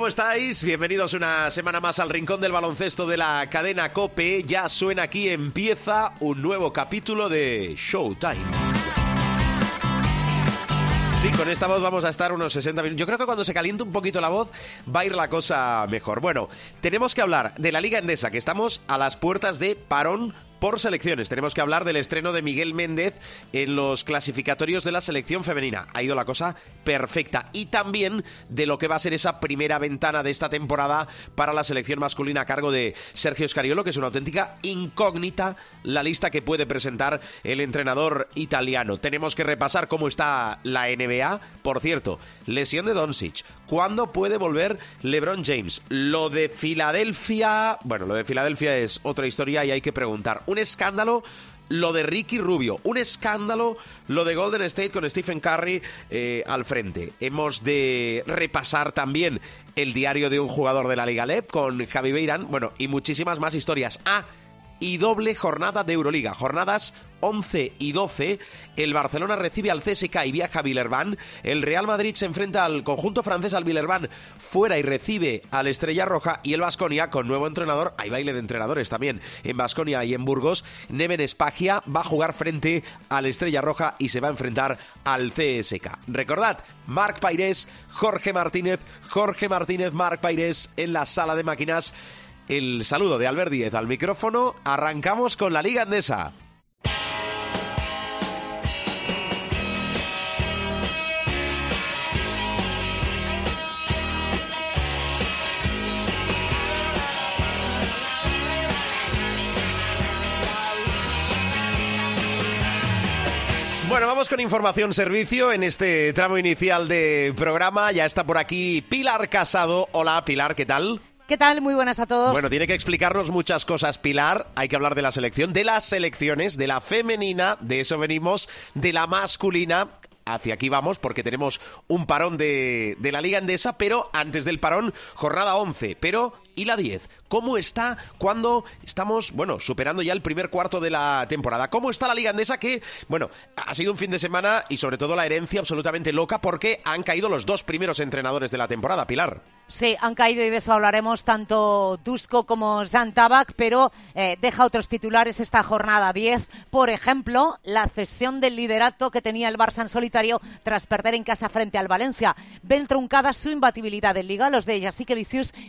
¿Cómo estáis? Bienvenidos una semana más al Rincón del Baloncesto de la cadena Cope. Ya suena aquí, empieza un nuevo capítulo de Showtime. Sí, con esta voz vamos a estar unos 60 minutos. Yo creo que cuando se caliente un poquito la voz va a ir la cosa mejor. Bueno, tenemos que hablar de la Liga Endesa, que estamos a las puertas de parón por selecciones. Tenemos que hablar del estreno de Miguel Méndez en los clasificatorios de la selección femenina. Ha ido la cosa perfecta. Y también de lo que va a ser esa primera ventana de esta temporada para la selección masculina a cargo de Sergio Scariolo, que es una auténtica incógnita la lista que puede presentar el entrenador italiano. Tenemos que repasar cómo está la NBA. Por cierto, lesión de Doncic. ¿Cuándo puede volver LeBron James? Lo de Filadelfia... Bueno, lo de Filadelfia es otra historia y hay que preguntar un escándalo lo de Ricky Rubio, un escándalo lo de Golden State con Stephen Curry eh, al frente. Hemos de repasar también el diario de un jugador de la Liga LEP con Javi Beirán, bueno, y muchísimas más historias. Ah, y doble jornada de Euroliga, jornadas 11 y 12, el Barcelona recibe al CSK y viaja a Villerban, el Real Madrid se enfrenta al conjunto francés al Villerban fuera y recibe al Estrella Roja y el Vasconia con nuevo entrenador, hay baile de entrenadores también en Vasconia y en Burgos, Neven Espagia va a jugar frente al Estrella Roja y se va a enfrentar al CSK. Recordad, Marc Pairés, Jorge Martínez, Jorge Martínez, Marc Pairés en la sala de máquinas. El saludo de Albert Díez al micrófono. Arrancamos con la Liga Andesa. Vamos con información servicio en este tramo inicial de programa. Ya está por aquí Pilar Casado. Hola Pilar, ¿qué tal? ¿Qué tal? Muy buenas a todos. Bueno, tiene que explicarnos muchas cosas, Pilar. Hay que hablar de la selección, de las selecciones, de la femenina, de eso venimos, de la masculina. Hacia aquí vamos porque tenemos un parón de, de la Liga Endesa, pero antes del parón, jornada 11. Pero y la 10. ¿Cómo está cuando estamos, bueno, superando ya el primer cuarto de la temporada? ¿Cómo está la Liga Andesa que, bueno, ha sido un fin de semana y sobre todo la herencia absolutamente loca porque han caído los dos primeros entrenadores de la temporada, Pilar? Sí, han caído y de eso hablaremos tanto Dusko como Zantabak, pero eh, deja otros titulares esta jornada 10. Por ejemplo, la cesión del liderato que tenía el Barça en solitario tras perder en casa frente al Valencia. Ven truncada su imbatibilidad en Liga, los de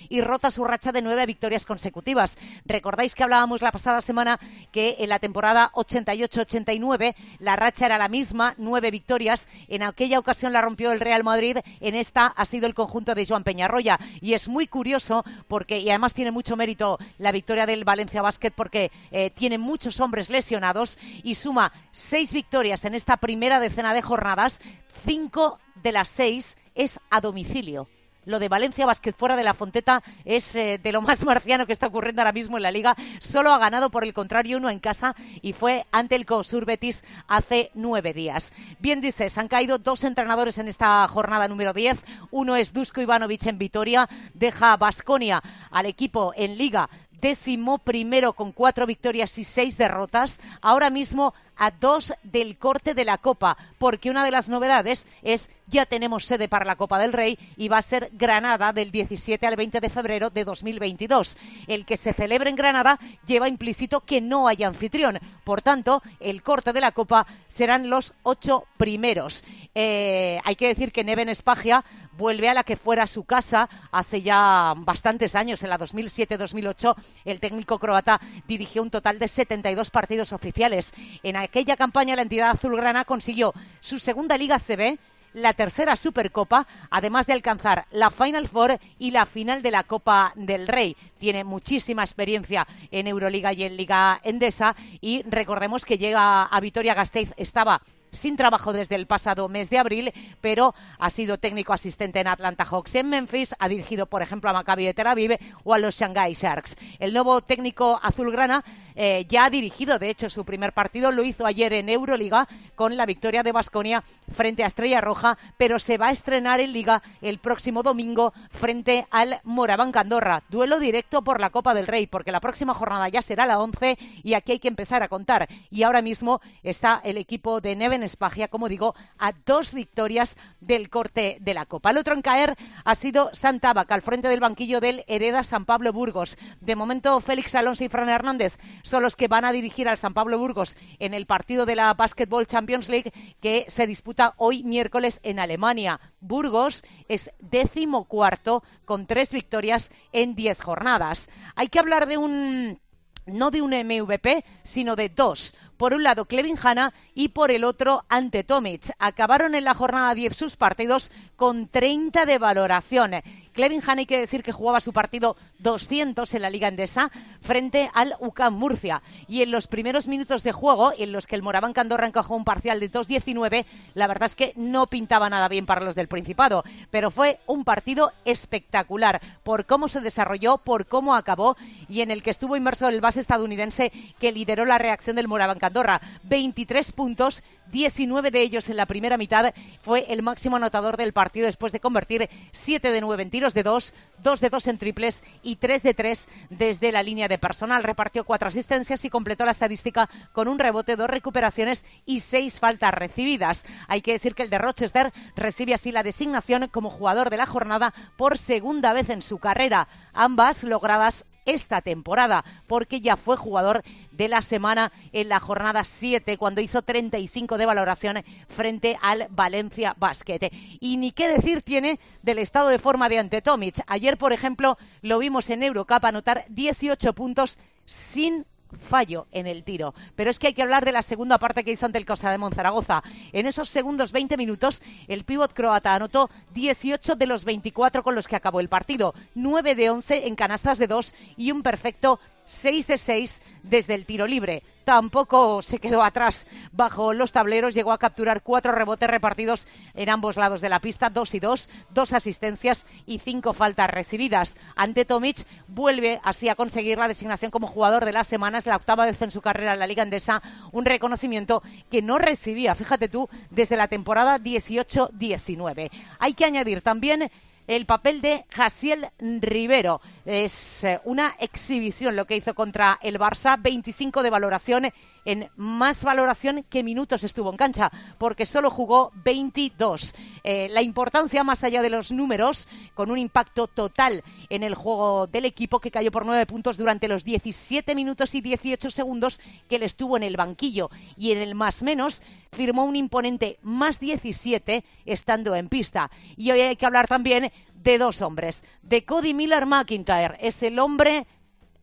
y rota su racha de nueve victorias consecutivas. Recordáis que hablábamos la pasada semana que en la temporada 88-89 la racha era la misma, nueve victorias. En aquella ocasión la rompió el Real Madrid, en esta ha sido el conjunto de Joan Peñarroya. Y es muy curioso porque, y además tiene mucho mérito la victoria del Valencia Basket porque eh, tiene muchos hombres lesionados y suma seis victorias en esta primera decena de jornadas, cinco de las seis es a domicilio lo de Valencia Basket fuera de la Fonteta es eh, de lo más marciano que está ocurriendo ahora mismo en la liga. Solo ha ganado, por el contrario, uno en casa y fue ante el COSUR Betis hace nueve días. Bien dices, han caído dos entrenadores en esta jornada número 10. Uno es Dusko Ivanovic en Vitoria, deja Basconia al equipo en liga décimo primero con cuatro victorias y seis derrotas. Ahora mismo a dos del corte de la Copa, porque una de las novedades es ya tenemos sede para la Copa del Rey y va a ser Granada del 17 al 20 de febrero de 2022. El que se celebre en Granada lleva implícito que no hay anfitrión. Por tanto, el corte de la Copa serán los ocho primeros. Eh, hay que decir que Neven Espagia vuelve a la que fuera su casa hace ya bastantes años, en la 2007-2008. El técnico croata dirigió un total de 72 partidos oficiales. En aquella campaña la entidad azulgrana consiguió su segunda Liga CB, la tercera Supercopa, además de alcanzar la Final Four y la final de la Copa del Rey. Tiene muchísima experiencia en Euroliga y en Liga Endesa y recordemos que llega a Vitoria Gasteiz, estaba sin trabajo desde el pasado mes de abril, pero ha sido técnico asistente en Atlanta Hawks en Memphis, ha dirigido, por ejemplo, a Maccabi de Tel Aviv o a los Shanghai Sharks. El nuevo técnico azulgrana eh, ya ha dirigido, de hecho, su primer partido lo hizo ayer en Euroliga con la victoria de Basconia frente a Estrella Roja, pero se va a estrenar en Liga el próximo domingo frente al Moraván Candorra. Duelo directo por la Copa del Rey, porque la próxima jornada ya será la 11 y aquí hay que empezar a contar. Y ahora mismo está el equipo de Neven Espagia, como digo, a dos victorias del corte de la Copa. El otro en caer ha sido Santabac, al frente del banquillo del Hereda San Pablo Burgos. De momento, Félix Alonso y Fran Hernández son los que van a dirigir al San Pablo Burgos en el partido de la Basketball Champions League que se disputa hoy miércoles en Alemania. Burgos es décimo cuarto con tres victorias en diez jornadas. Hay que hablar de un no de un MVP, sino de dos. Por un lado, Clevin Hanna y por el otro, Ante Tomic. Acabaron en la jornada 10 sus partidos con 30 de valoración. Clevin hay que decir que jugaba su partido 200 en la Liga Endesa frente al UCAM Murcia. Y en los primeros minutos de juego, en los que el Moraván Candorra encajó un parcial de 2-19, la verdad es que no pintaba nada bien para los del Principado. Pero fue un partido espectacular por cómo se desarrolló, por cómo acabó y en el que estuvo inmerso el base estadounidense que lideró la reacción del Moraván Candorra. 23 puntos, 19 de ellos en la primera mitad. Fue el máximo anotador del partido después de convertir 7 de 9 en tiros de 2, 2 de 2 en triples y 3 de 3 desde la línea de personal. Repartió cuatro asistencias y completó la estadística con un rebote, dos recuperaciones y seis faltas recibidas. Hay que decir que el de Rochester recibe así la designación como jugador de la jornada por segunda vez en su carrera, ambas logradas esta temporada, porque ya fue jugador de la semana en la jornada 7, cuando hizo 35 de valoración frente al Valencia Basket. Y ni qué decir tiene del estado de forma de Ante Tomic. Ayer, por ejemplo, lo vimos en Eurocup anotar 18 puntos sin fallo en el tiro. Pero es que hay que hablar de la segunda parte que hizo ante el Cosa de Monzaragoza. En esos segundos 20 minutos, el pívot croata anotó 18 de los 24 con los que acabó el partido, 9 de 11 en canastas de 2 y un perfecto 6 de 6 desde el tiro libre. Tampoco se quedó atrás bajo los tableros, llegó a capturar cuatro rebotes repartidos en ambos lados de la pista, dos y dos, dos asistencias y cinco faltas recibidas. Ante Tomic vuelve así a conseguir la designación como jugador de la semana, la octava vez en su carrera en la Liga Andesa, un reconocimiento que no recibía, fíjate tú, desde la temporada 18-19. Hay que añadir también el papel de Jasiel Rivero. Es eh, una exhibición lo que hizo contra el Barça, 25 de valoración en más valoración que minutos estuvo en cancha, porque solo jugó 22. Eh, la importancia, más allá de los números, con un impacto total en el juego del equipo que cayó por nueve puntos durante los 17 minutos y 18 segundos que él estuvo en el banquillo y en el más menos firmó un imponente más 17 estando en pista. Y hoy hay que hablar también de dos hombres, de Cody Miller McIntyre, es el hombre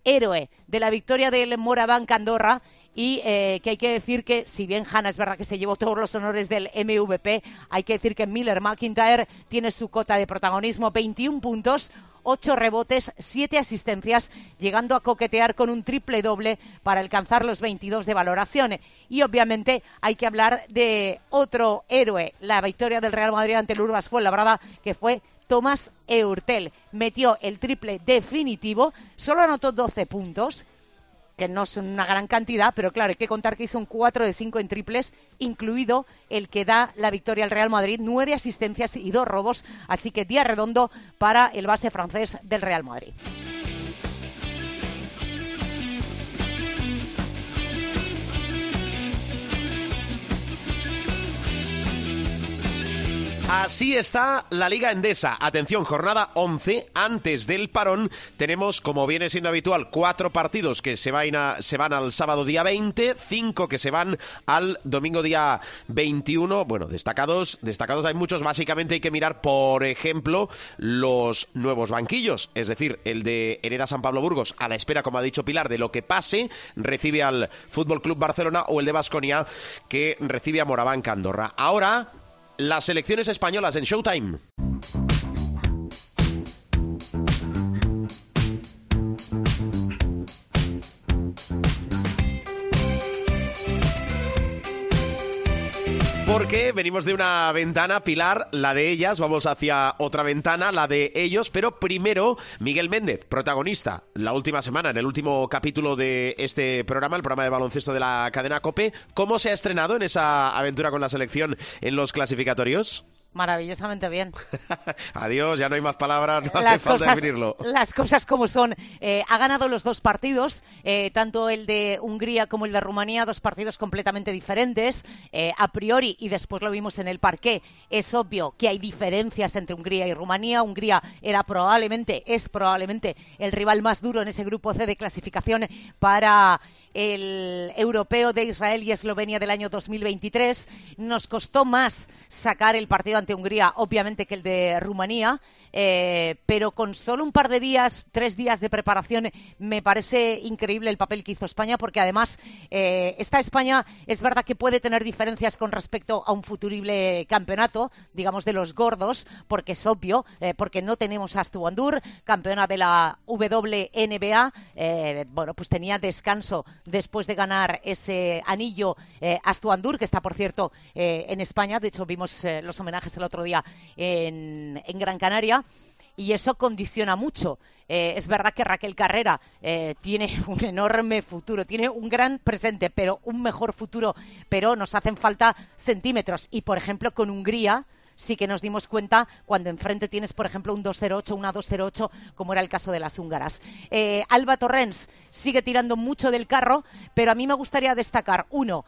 héroe de la victoria del Moraván Andorra y eh, que hay que decir que, si bien Hanna es verdad que se llevó todos los honores del MVP, hay que decir que Miller McIntyre tiene su cota de protagonismo, 21 puntos, 8 rebotes, 7 asistencias, llegando a coquetear con un triple doble para alcanzar los 22 de valoración. Y obviamente hay que hablar de otro héroe, la victoria del Real Madrid ante el Urbas Labrada, que fue Tomás Eurtel. Metió el triple definitivo, solo anotó 12 puntos, que no son una gran cantidad, pero claro, hay que contar que hizo un 4 de 5 en triples, incluido el que da la victoria al Real Madrid, nueve asistencias y dos robos, así que día redondo para el base francés del Real Madrid. Así está la Liga Endesa. Atención, jornada 11. Antes del parón tenemos, como viene siendo habitual, cuatro partidos que se van, se van al sábado día 20, cinco que se van al domingo día 21. Bueno, destacados, destacados hay muchos. Básicamente hay que mirar, por ejemplo, los nuevos banquillos. Es decir, el de Hereda San Pablo Burgos, a la espera, como ha dicho Pilar, de lo que pase, recibe al Fútbol Club Barcelona o el de Basconia, que recibe a Moraván Andorra. Ahora las elecciones españolas en Showtime. Venimos de una ventana, Pilar, la de ellas, vamos hacia otra ventana, la de ellos, pero primero Miguel Méndez, protagonista, la última semana, en el último capítulo de este programa, el programa de baloncesto de la cadena Cope, ¿cómo se ha estrenado en esa aventura con la selección en los clasificatorios? Maravillosamente bien. Adiós, ya no hay más palabras, no las hace falta cosas, definirlo. Las cosas como son. Eh, ha ganado los dos partidos, eh, tanto el de Hungría como el de Rumanía, dos partidos completamente diferentes. Eh, a priori, y después lo vimos en el parqué, es obvio que hay diferencias entre Hungría y Rumanía. Hungría era probablemente, es probablemente el rival más duro en ese grupo C de clasificación para el europeo de Israel y Eslovenia del año 2023. Nos costó más sacar el partido ante Hungría, obviamente, que el de Rumanía. Eh, pero con solo un par de días, tres días de preparación, me parece increíble el papel que hizo España, porque además eh, esta España es verdad que puede tener diferencias con respecto a un futurible campeonato, digamos de los gordos, porque es obvio, eh, porque no tenemos a Astuandur, campeona de la WNBA, bueno, pues tenía descanso después de ganar ese anillo eh, Astuandur, que está, por cierto, eh, en España, de hecho vimos eh, los homenajes el otro día en, en Gran Canaria y eso condiciona mucho. Eh, es verdad que Raquel Carrera tiene un enorme futuro, tiene un gran presente, pero un mejor futuro, pero nos hacen falta centímetros. Y, por ejemplo, con Hungría sí que nos dimos cuenta cuando enfrente tienes, por ejemplo, un 2-0-8, una 2-0-8, como era el caso de las húngaras. Eh, Alba Torrens sigue tirando mucho del carro, pero a mí me gustaría destacar, uno,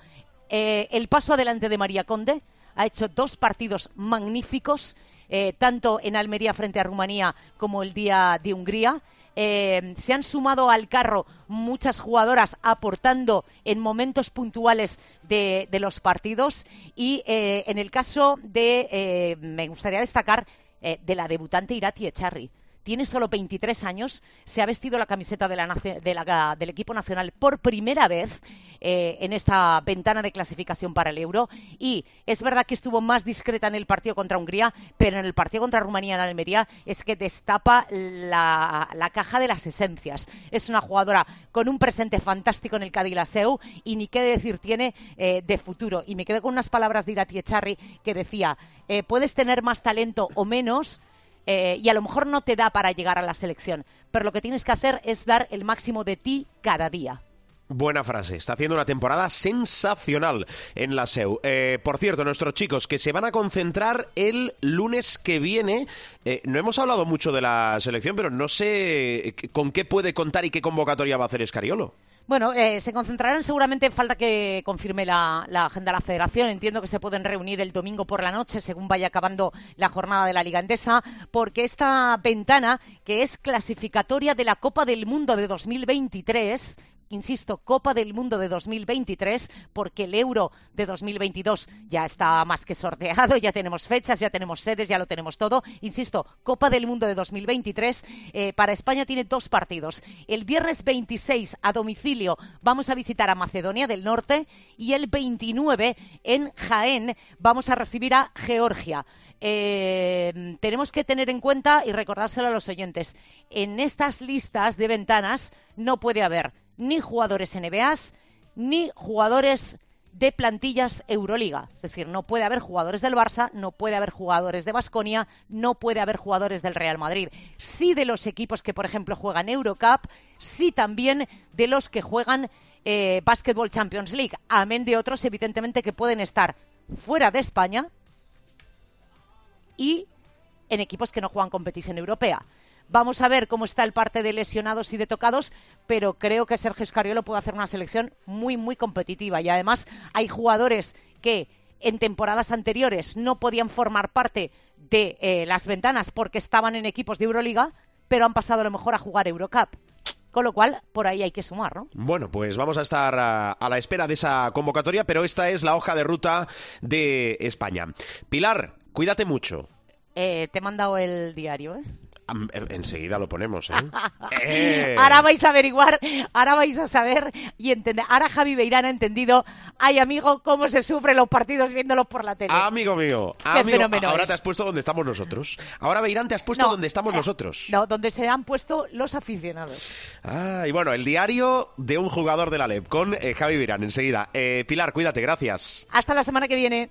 eh, el paso adelante de María Conde. Ha hecho dos partidos magníficos eh, tanto en Almería frente a Rumanía como el día de Hungría. Eh, se han sumado al carro muchas jugadoras aportando en momentos puntuales de, los partidos y eh, en el caso de, eh, me gustaría destacar, de la debutante Irati Echarri. Tiene solo 23 años, se ha vestido la camiseta de la de la- del equipo nacional por primera vez eh, en esta ventana de clasificación para el Euro y es verdad que estuvo más discreta en el partido contra Hungría, pero en el partido contra Rumanía en Almería es que destapa la, la caja de las esencias. Es una jugadora con un presente fantástico en el Cadilaseu y ni qué decir tiene eh, de futuro. Y me quedo con unas palabras de Irati Echarri que decía, eh, puedes tener más talento o menos, eh, y a lo mejor no te da para llegar a la selección, pero lo que tienes que hacer es dar el máximo de ti cada día. Buena frase. Está haciendo una temporada sensacional en la SEU. Eh, por cierto, nuestros chicos que se van a concentrar el lunes que viene. eh, no hemos hablado mucho de la selección, pero no sé con qué puede contar y qué convocatoria va a hacer Escariolo. Bueno, eh, se concentrarán seguramente, falta que confirme la, agenda de la federación. Entiendo que se pueden reunir el domingo por la noche, según vaya acabando la jornada de la Liga Endesa, porque esta ventana, que es clasificatoria de la Copa del Mundo de 2023, insisto, Copa del Mundo de 2023, porque el Euro de 2022 ya está más que sorteado, ya tenemos fechas, ya tenemos sedes, ya lo tenemos todo. Insisto, Copa del Mundo de 2023, eh, para España tiene dos partidos. El viernes 26 a domicilio vamos a visitar a Macedonia del Norte y el 29 en Jaén vamos a recibir a Georgia. Eh, tenemos que tener en cuenta y recordárselo a los oyentes, en estas listas de ventanas no puede haber ni jugadores NBAs ni jugadores de plantillas Euroliga. Es decir, no puede haber jugadores del Barça, no puede haber jugadores de Basconia, no puede haber jugadores del Real Madrid. Sí de los equipos que, por ejemplo, juegan Eurocup, sí también de los que juegan eh, Basketball Champions League, amén de otros, evidentemente, que pueden estar fuera de España y en equipos que no juegan competición europea. Vamos a ver cómo está el parte de lesionados y de tocados, pero creo que Sergio Escariolo puede hacer una selección muy, muy competitiva. Y además hay jugadores que en temporadas anteriores no podían formar parte de eh, las ventanas porque estaban en equipos de Euroliga, pero han pasado a lo mejor a jugar Eurocup. Con lo cual, por ahí hay que sumar, ¿no? Bueno, pues vamos a estar a, a la espera de esa convocatoria, pero esta es la hoja de ruta de España. Pilar, cuídate mucho. Eh, te he mandado el diario, ¿eh? Eh, Enseguida lo ponemos, ¿eh? Eh. Ahora vais a averiguar, ahora vais a saber y entender. Ahora Javi Beirán ha entendido, ay amigo, cómo se sufren los partidos viéndolos por la tele. Amigo mío, amigo, ahora es. te has puesto donde estamos nosotros. Ahora Beirán te has puesto No, donde estamos eh, nosotros. No, donde se han puesto los aficionados. Ah, y bueno, el diario de un jugador de la LEP con eh, Javi Beirán enseguida. Eh, Pilar, cuídate, gracias. Hasta la semana que viene.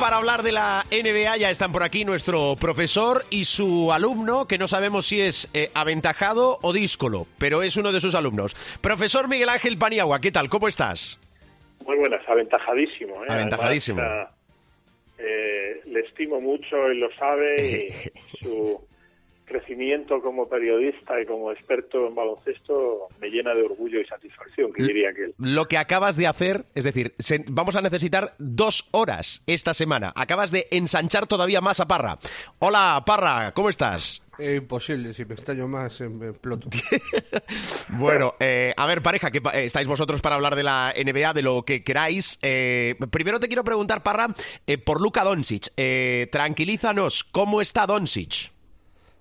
Para hablar de la NBA ya están por aquí nuestro profesor y su alumno, que no sabemos si es eh, aventajado o díscolo, pero es uno de sus alumnos. Profesor Miguel Ángel Paniagua, ¿qué tal? ¿Cómo estás? Muy buenas, aventajadísimo. ¿eh? Aventajadísimo. Además, eh, le estimo mucho, él lo sabe, y su crecimiento como periodista y como experto en baloncesto me llena de orgullo y satisfacción, que diría que. Lo que acabas de hacer, es decir, se- vamos a necesitar dos horas esta semana. Acabas de ensanchar todavía más a Parra. Hola, Parra, ¿cómo estás? Eh, imposible, si me estallo más, eh, me exploto. Bueno, eh, a ver, pareja, que eh, estáis vosotros para hablar de la NBA, de lo que queráis. Eh, primero te quiero preguntar, Parra, eh, por Luka Doncic. Eh, tranquilízanos, ¿cómo está Doncic?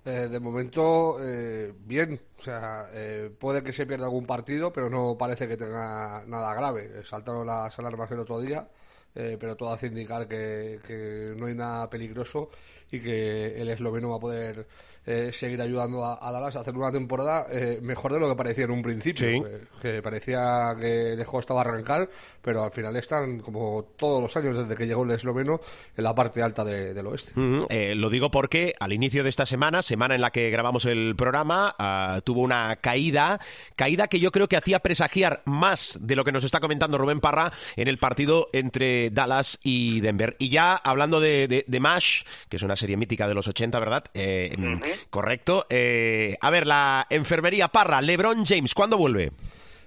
Eh, de momento, eh, bien. O sea, eh, puede que se pierda algún partido, pero no parece que tenga nada grave. Saltaron las alarmas el otro día, eh, pero todo hace indicar que no hay nada peligroso y que el esloveno va a poder eh, seguir ayudando a, a Dallas a hacer una temporada eh, mejor de lo que parecía en un principio. Sí. Eh, que parecía que les costaba arrancar, pero al final están, como todos los años desde que llegó el esloveno, en la parte alta de- del oeste. Mm, eh, lo digo porque al inicio de esta semana, semana en la que grabamos el programa, ah, tuvo una caída, caída que yo creo que hacía presagiar más de lo que nos está comentando Rubén Parra en el partido entre Dallas y Denver. Y ya hablando de, de, de MASH, que es una serie mítica de los 80, ¿verdad? Eh, mm, Correcto. Eh, a ver, la enfermería Parra, LeBron James, ¿cuándo vuelve?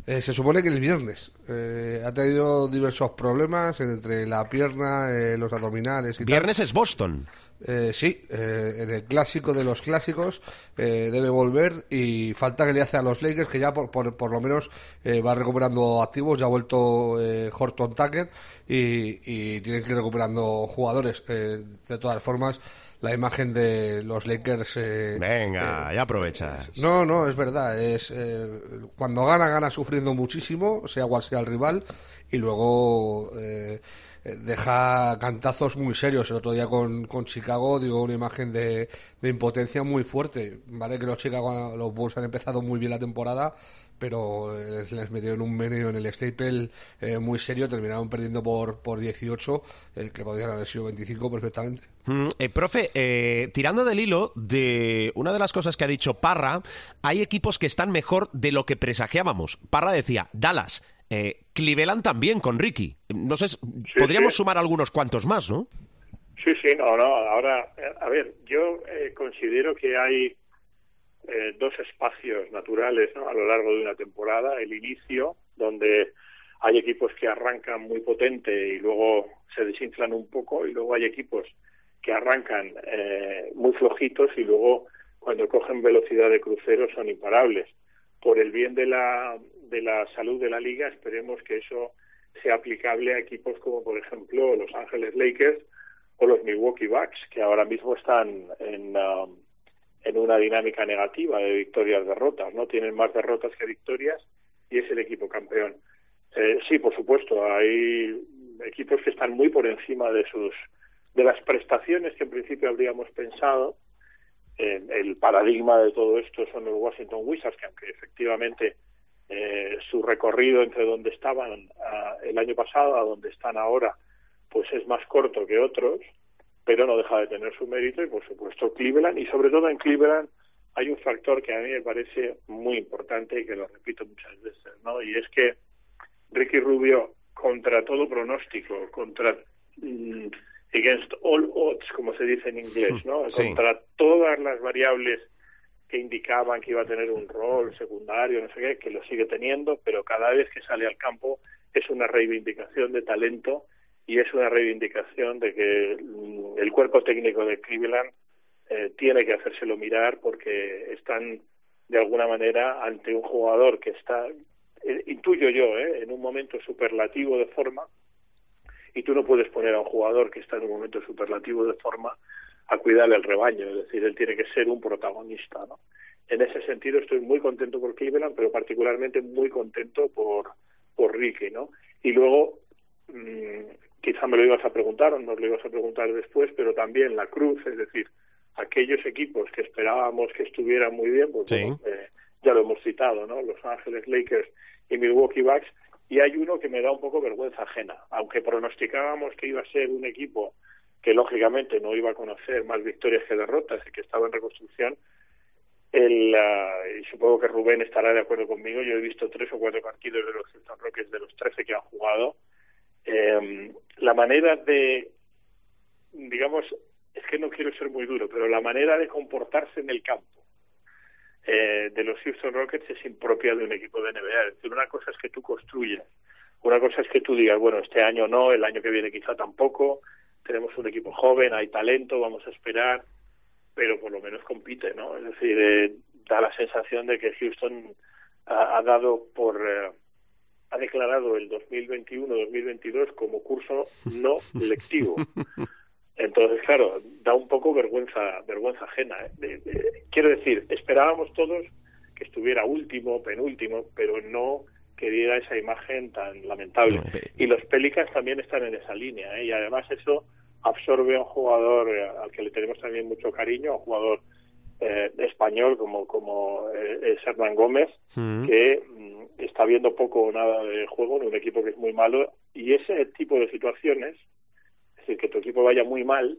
Eh, se supone que el viernes. Eh, ha tenido diversos problemas entre la pierna, eh, los abdominales y tal. Viernes es Boston. Eh, sí, eh, en el clásico de los clásicos eh, debe volver y falta que le hace a los Lakers que ya por, por, por lo menos eh, va recuperando activos, ya ha vuelto eh, Horton Tucker y, y tienen que ir recuperando jugadores. Eh, de todas formas, la imagen de los Lakers... eh, Venga, ya aprovechas. no, no, es verdad. Es eh, cuando gana, gana sufriendo muchísimo, sea cual sea el rival, y luego eh, eh, deja cantazos muy serios. El otro día con, con Chicago dio una imagen de, de impotencia muy fuerte. Vale que los Chicago, los Bulls han empezado muy bien la temporada, pero eh, les metieron un meneo en el Staple eh, muy serio, terminaron perdiendo por, por 18, eh, que podrían haber sido 25 perfectamente. Mm, eh, profe, eh, tirando del hilo de una de las cosas que ha dicho Parra, hay equipos que están mejor de lo que presagiábamos. Parra decía, Dallas, eh, Cleveland también con Ricky. No sé, podríamos sí. sumar algunos cuantos más, ¿no? Sí, sí, no, no. Ahora, a ver, yo eh, considero que hay eh, dos espacios naturales ¿no? a lo largo de una temporada. El inicio, donde hay equipos que arrancan muy potente y luego se desinflan un poco, y luego hay equipos que arrancan eh, muy flojitos y luego cuando cogen velocidad de crucero son imparables. Por el bien de la, de la salud de la liga, esperemos que eso sea aplicable a equipos como, por ejemplo, Los Ángeles Lakers o los Milwaukee Bucks, que ahora mismo están en, um, en una dinámica negativa de victorias-derrotas, ¿no? Tienen más derrotas que victorias y es el equipo campeón. Eh, sí, por supuesto, hay equipos que están muy por encima de sus de las prestaciones que en principio habríamos pensado. Eh, el paradigma de todo esto son los Washington Wizards, que aunque efectivamente eh, su recorrido entre donde estaban ah, el año pasado a donde están ahora, pues es más corto que otros, pero no deja de tener su mérito y por supuesto Cleveland y sobre todo en Cleveland hay un factor que a mí me parece muy importante y que lo repito muchas veces, ¿no? Y es que Ricky Rubio contra todo pronóstico, contra mm, against all odds, como se dice en inglés, ¿no? Sí. Contra todas las variables que indicaban que iba a tener un rol secundario, no sé qué, que lo sigue teniendo, pero cada vez que sale al campo es una reivindicación de talento y es una reivindicación de que mm, el cuerpo técnico de Cleveland eh, tiene que hacérselo mirar porque están de alguna manera ante un jugador que está, eh, intuyo yo, eh, en un momento superlativo de forma y tú no puedes poner a un jugador que está en un momento superlativo de forma a cuidar el rebaño, es decir, él tiene que ser un protagonista, ¿no? En ese sentido estoy muy contento por Cleveland, pero particularmente muy contento por, por Ricky, ¿no? Y luego, mmm, quizá me lo ibas a preguntar o nos lo ibas a preguntar después, pero también la Cruz, es decir, aquellos equipos que esperábamos que estuvieran muy bien, pues Sí. bueno, eh, ya lo hemos citado, ¿no? Los Ángeles Lakers y Milwaukee Bucks, y hay uno que me da un poco vergüenza ajena, aunque pronosticábamos que iba a ser un equipo que lógicamente no iba a conocer más victorias que derrotas y que estaba en reconstrucción, el, ah, y supongo que Rubén estará de acuerdo conmigo, yo he visto tres o cuatro partidos de los Houston Rockets de los 13 que han jugado, eh, la manera de, digamos, es que no quiero ser muy duro, pero la manera de comportarse en el campo eh, de los Houston Rockets es impropia de un equipo de NBA. Es decir, una cosa es que tú construyas, una cosa es que tú digas, bueno, este año no, el año que viene quizá tampoco, tenemos un equipo joven, hay talento, vamos a esperar, pero por lo menos compite, ¿no? Es decir, eh, da la sensación de que Houston ha, ha dado por... Eh, ha declarado el 2021-2022 como curso no lectivo. Entonces, claro, da un poco vergüenza, vergüenza ajena. ¿eh? De, de, quiero decir, esperábamos todos que estuviera último, penúltimo, pero no que diera esa imagen tan lamentable. Y los Pelicans también están en esa línea, ¿eh? y además eso absorbe a un jugador eh, al que le tenemos también mucho cariño, a un jugador eh, español como como es Hernán Gómez, Mm. que mm, está viendo poco o nada de juego en un equipo que es muy malo, y ese tipo de situaciones es decir, que tu equipo vaya muy mal,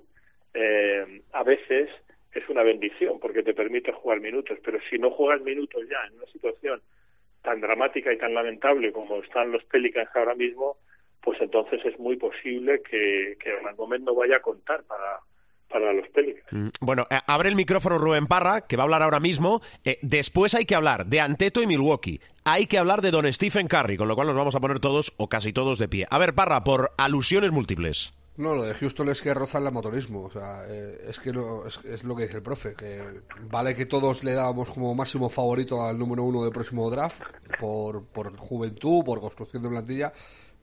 eh, a veces es una bendición porque te permite jugar minutos, pero si no juegas minutos ya en una situación tan dramática y tan lamentable como están los Pelicans ahora mismo, pues entonces es muy posible que, que Hernán Gómez no vaya a contar para, para los Pelicans. Mm, Bueno, eh, abre el micrófono Rubén Parra, que va a hablar ahora mismo. Eh, después hay que hablar de Anteto y Milwaukee. Hay que hablar de Don Stephen Curry, con lo cual nos vamos a poner todos o casi todos de pie. A ver, Parra, por alusiones múltiples. No, lo de Houston es que rozan el amateurismo. O sea, eh, es que no, es, es, lo que dice el profe. Que vale que todos le dábamos como máximo favorito al número uno del próximo draft por, por juventud, por construcción de plantilla,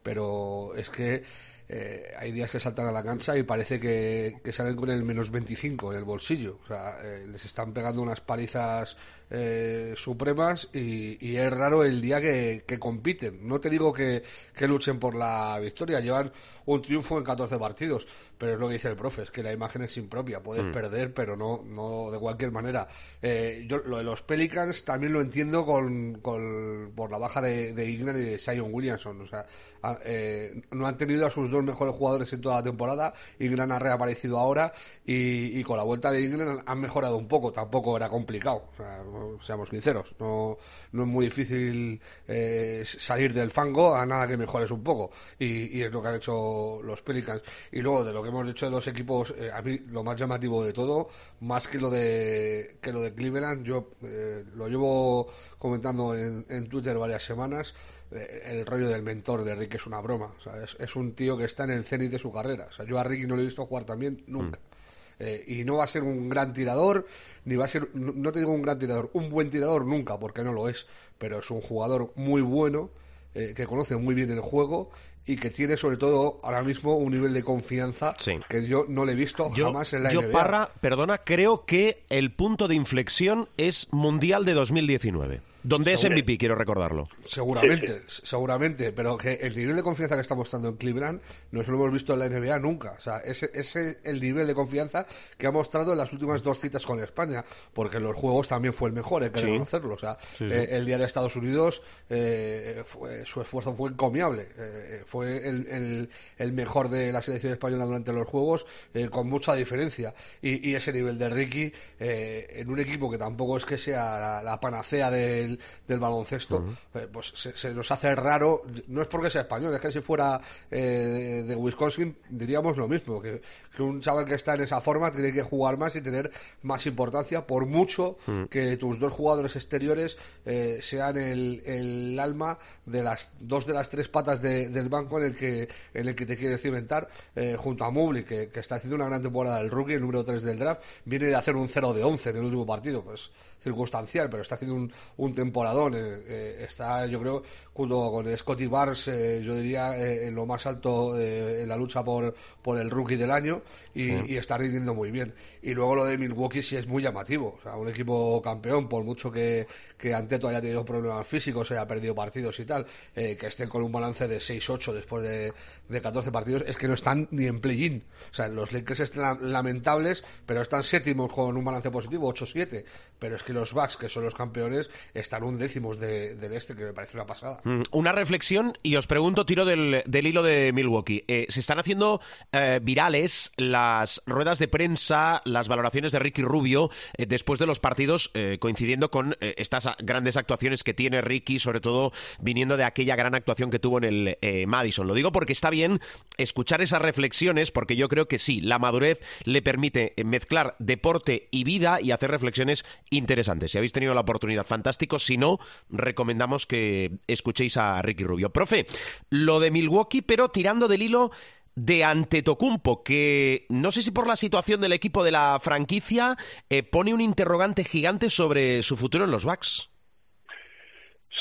pero es que eh, hay días que saltan a la cancha y parece que, salen con el menos 25 en el bolsillo. O sea, eh, les están pegando unas palizas eh, supremas y, y, es raro el día que, que compiten. No te digo que, que, luchen por la victoria, llevan un triunfo en 14 partidos, pero es lo que dice el profe, es que la imagen es impropia, puedes mm. perder, pero no, no de cualquier manera. Eh, yo lo de los Pelicans también lo entiendo con, con por la baja de, de Ignan y de Zion Williamson. O sea, a, eh, no han tenido a sus dos mejores jugadores en toda la temporada, Ignan ha reaparecido ahora y, y con la vuelta de Ignan han mejorado un poco, tampoco era complicado. O sea, seamos sinceros, no, no es muy difícil eh, salir del fango a nada que mejores un poco. Y, y, es lo que han hecho los Pelicans. Y luego de lo que hemos dicho de los equipos, eh, a mí lo más llamativo de todo, más que lo de, que lo de Cleveland, yo eh, lo llevo comentando en, en Twitter varias semanas. eh, El rollo del mentor de Rick es una broma. O sea, es, un tío que está en el cenit de su carrera. O sea, yo a Ricky no lo he visto jugar también nunca. Mm. Eh, y no va a ser un gran tirador, ni va a ser, no, no, te digo un gran tirador, un buen tirador nunca, porque no lo es, pero es un jugador muy bueno, eh, que conoce muy bien el juego y que tiene sobre todo ahora mismo un nivel de confianza sí. que yo no le he visto yo, jamás en la yo, NBA. Parra, perdona, creo que el punto de inflexión es Mundial de 2019. Donde es MVP, quiero recordarlo. Seguramente, seguramente, pero que el nivel de confianza que está mostrando en Cleveland no se lo hemos visto en la NBA nunca. O sea, ese es el nivel de confianza que ha mostrado en las últimas dos citas con España, porque en los juegos también fue el mejor, hay que reconocerlo. O sea. Eh, el día de Estados Unidos eh, fue, su esfuerzo fue encomiable. Eh, fue el, el, el, mejor de la selección española durante los juegos, eh, con mucha diferencia. Y, y, ese nivel de Ricky eh, en un equipo que tampoco es que sea la, la panacea del, del baloncesto, uh -huh. pues se, se, nos hace raro. No es porque sea español, es que si fuera eh, de Wisconsin diríamos lo mismo, que, que, un chaval que está en esa forma tiene que jugar más y tener más importancia, por mucho uh -huh. que tus dos jugadores exteriores eh, sean el, el, alma de las dos de las tres patas de, del banco en el que en el que te quieres cimentar, eh, junto a Mubli, que, que, está haciendo una gran temporada del rookie, el número 3 del draft, viene de hacer un 0 de 11 en el último partido, pues circunstancial, pero está haciendo un, un temporadón. está, yo creo, junto con Scotty Barnes, yo diría, en lo más alto en la lucha por, por el rookie del año y, está rindiendo muy bien. Y luego lo de Milwaukee sí es muy llamativo. O sea, un equipo campeón, por mucho que, que Anteto haya tenido problemas físicos, haya perdido partidos y tal, que estén con un balance de 6-8 después de, de 14 partidos, es que no están ni en play-in. O sea, los Lakers están lamentables, pero están séptimos con un balance positivo, 8-7. Pero es que los Bucks, que son los campeones, están un décimos del este, que me parece una pasada. Mm, una reflexión, y os pregunto, tiro del, hilo de Milwaukee. Eh, se están haciendo eh, virales las ruedas de prensa, las valoraciones de Ricky Rubio eh, después de los partidos, coincidiendo con estas grandes actuaciones que tiene Ricky, sobre todo viniendo de aquella gran actuación que tuvo en el Madison. Lo digo porque está bien escuchar esas reflexiones, porque yo creo que sí, la madurez le permite mezclar deporte y vida y hacer reflexiones interesantes. Si habéis tenido la oportunidad, fantástico. Si no, recomendamos que escuchéis a Ricky Rubio. Profe, lo de Milwaukee, pero tirando del hilo de Antetokounmpo, que no sé si por la situación del equipo de la franquicia eh, pone un interrogante gigante sobre su futuro en los Bucks.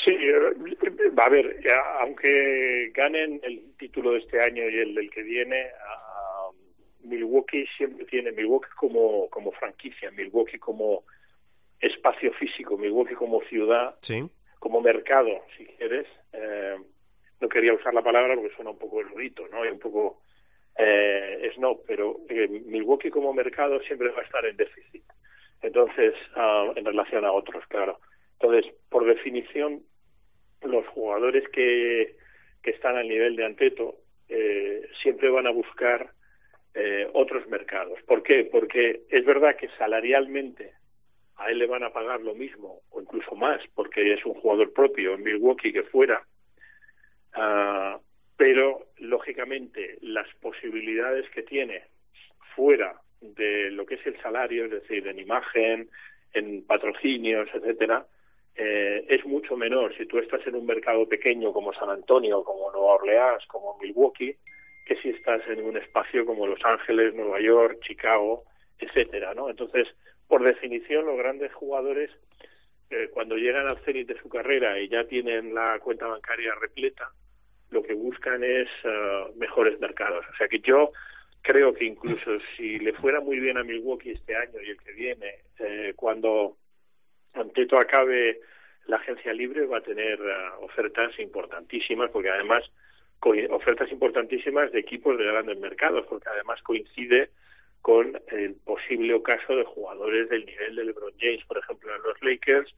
Sí, eh, va a ver, aunque ganen el título de este año y el del que viene, Milwaukee siempre tiene Milwaukee como, como franquicia, Milwaukee como espacio físico, Milwaukee como ciudad, como mercado, si quieres. Eh, no quería usar la palabra porque suena un poco erudito, ¿no? Y un poco eh, no, pero eh, Milwaukee como mercado siempre va a estar en déficit. Entonces, ah, en relación a otros, claro. Entonces, por definición, los jugadores que, que están al nivel de Anteto eh, siempre van a buscar eh, otros mercados. ¿Por qué? Porque es verdad que salarialmente a él le van a pagar lo mismo o incluso más porque es un jugador propio en Milwaukee que fuera. Uh, pero lógicamente las posibilidades que tiene fuera de lo que es el salario, es decir, en imagen, en patrocinios, etcétera, eh, es mucho menor si tú estás en un mercado pequeño como San Antonio, como Nueva Orleans, como Milwaukee, que si estás en un espacio como Los Ángeles, Nueva York, Chicago, etcétera, ¿no? Entonces, por definición, los grandes jugadores eh, cuando llegan al cenit de su carrera y ya tienen la cuenta bancaria repleta, lo que buscan es eh, mejores mercados. O sea que yo creo que incluso si le fuera muy bien a Milwaukee este año y el que viene, eh, cuando Anteto acabe la agencia libre va a tener ofertas importantísimas porque además ofertas importantísimas de equipos de grandes mercados, porque además coincide con el posible ocaso de jugadores del nivel de LeBron James, por ejemplo, en los Lakers,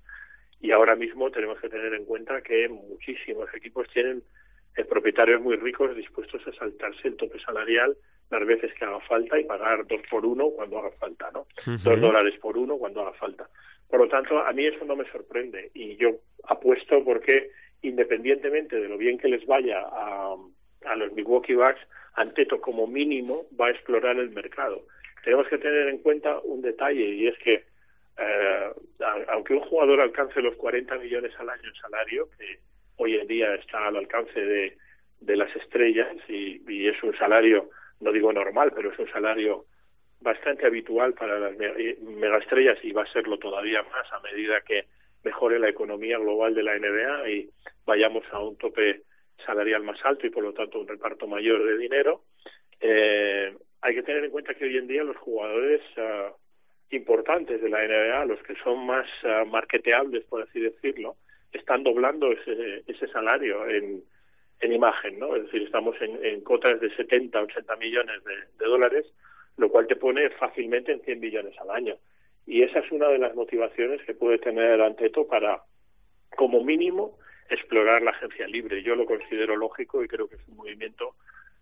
y ahora mismo tenemos que tener en cuenta que muchísimos equipos tienen eh, propietarios muy ricos dispuestos a saltarse el tope salarial las veces que haga falta y pagar dos por uno cuando haga falta, ¿no? Dos dólares por uno cuando haga falta. Por lo tanto, a mí eso no me sorprende y yo apuesto porque independientemente de lo bien que les vaya a, a los Milwaukee Bucks, Anteto como mínimo va a explorar el mercado. Tenemos que tener en cuenta un detalle y es que eh, aunque un jugador alcance los 40 millones al año en salario, que hoy en día está al alcance de, las estrellas y, y, es un salario, no digo normal, pero es un salario bastante habitual para las megaestrellas y va a serlo todavía más a medida que mejore la economía global de la NBA y vayamos a un tope salarial más alto y por lo tanto un reparto mayor de dinero. Eh, hay que tener en cuenta que hoy en día los jugadores uh, importantes de la NBA, los que son más uh, marketeables, por así decirlo, están doblando ese, ese salario en, en imagen, ¿no? Es decir, estamos en, en cotas de 70, 80 millones de, de dólares, lo cual te pone fácilmente en 100 millones al año. Y esa es una de las motivaciones que puede tener Anteto para, como mínimo, explorar la agencia libre. Yo lo considero lógico y creo que es un movimiento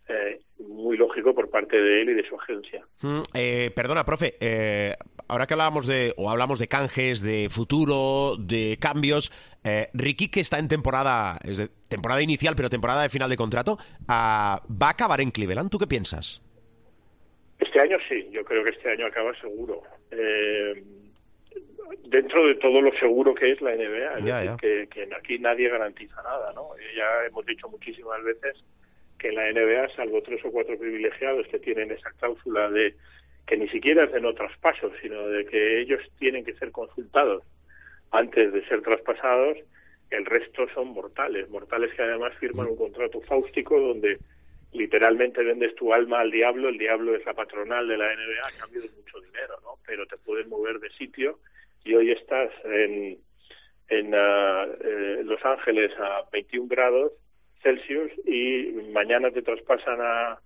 eh, muy lógico por parte de él y de su agencia. Mm, eh, perdona, profe, eh, ahora que hablábamos de, o hablamos de canjes, de futuro, de cambios, Ricky, que está en temporada, es de, temporada inicial, pero temporada de final de contrato, ah, ¿va a acabar en Cleveland? ¿Tú qué piensas? Este año sí, yo creo que este año acaba seguro. Eh, dentro de todo lo seguro que es la NBA, Que, que, aquí nadie garantiza nada, ¿no? Ya hemos dicho muchísimas veces que en la NBA, salvo tres o cuatro privilegiados que tienen esa cláusula de que ni siquiera es de no traspaso, sino de que ellos tienen que ser consultados antes de ser traspasados, el resto son mortales, mortales que además firman un contrato fáustico donde literalmente vendes tu alma al diablo, el diablo es la patronal de la NBA a cambio de mucho dinero, ¿no? Pero te pueden mover de sitio y hoy estás en, en eh, Los Ángeles a 21 grados Celsius y mañana te traspasan a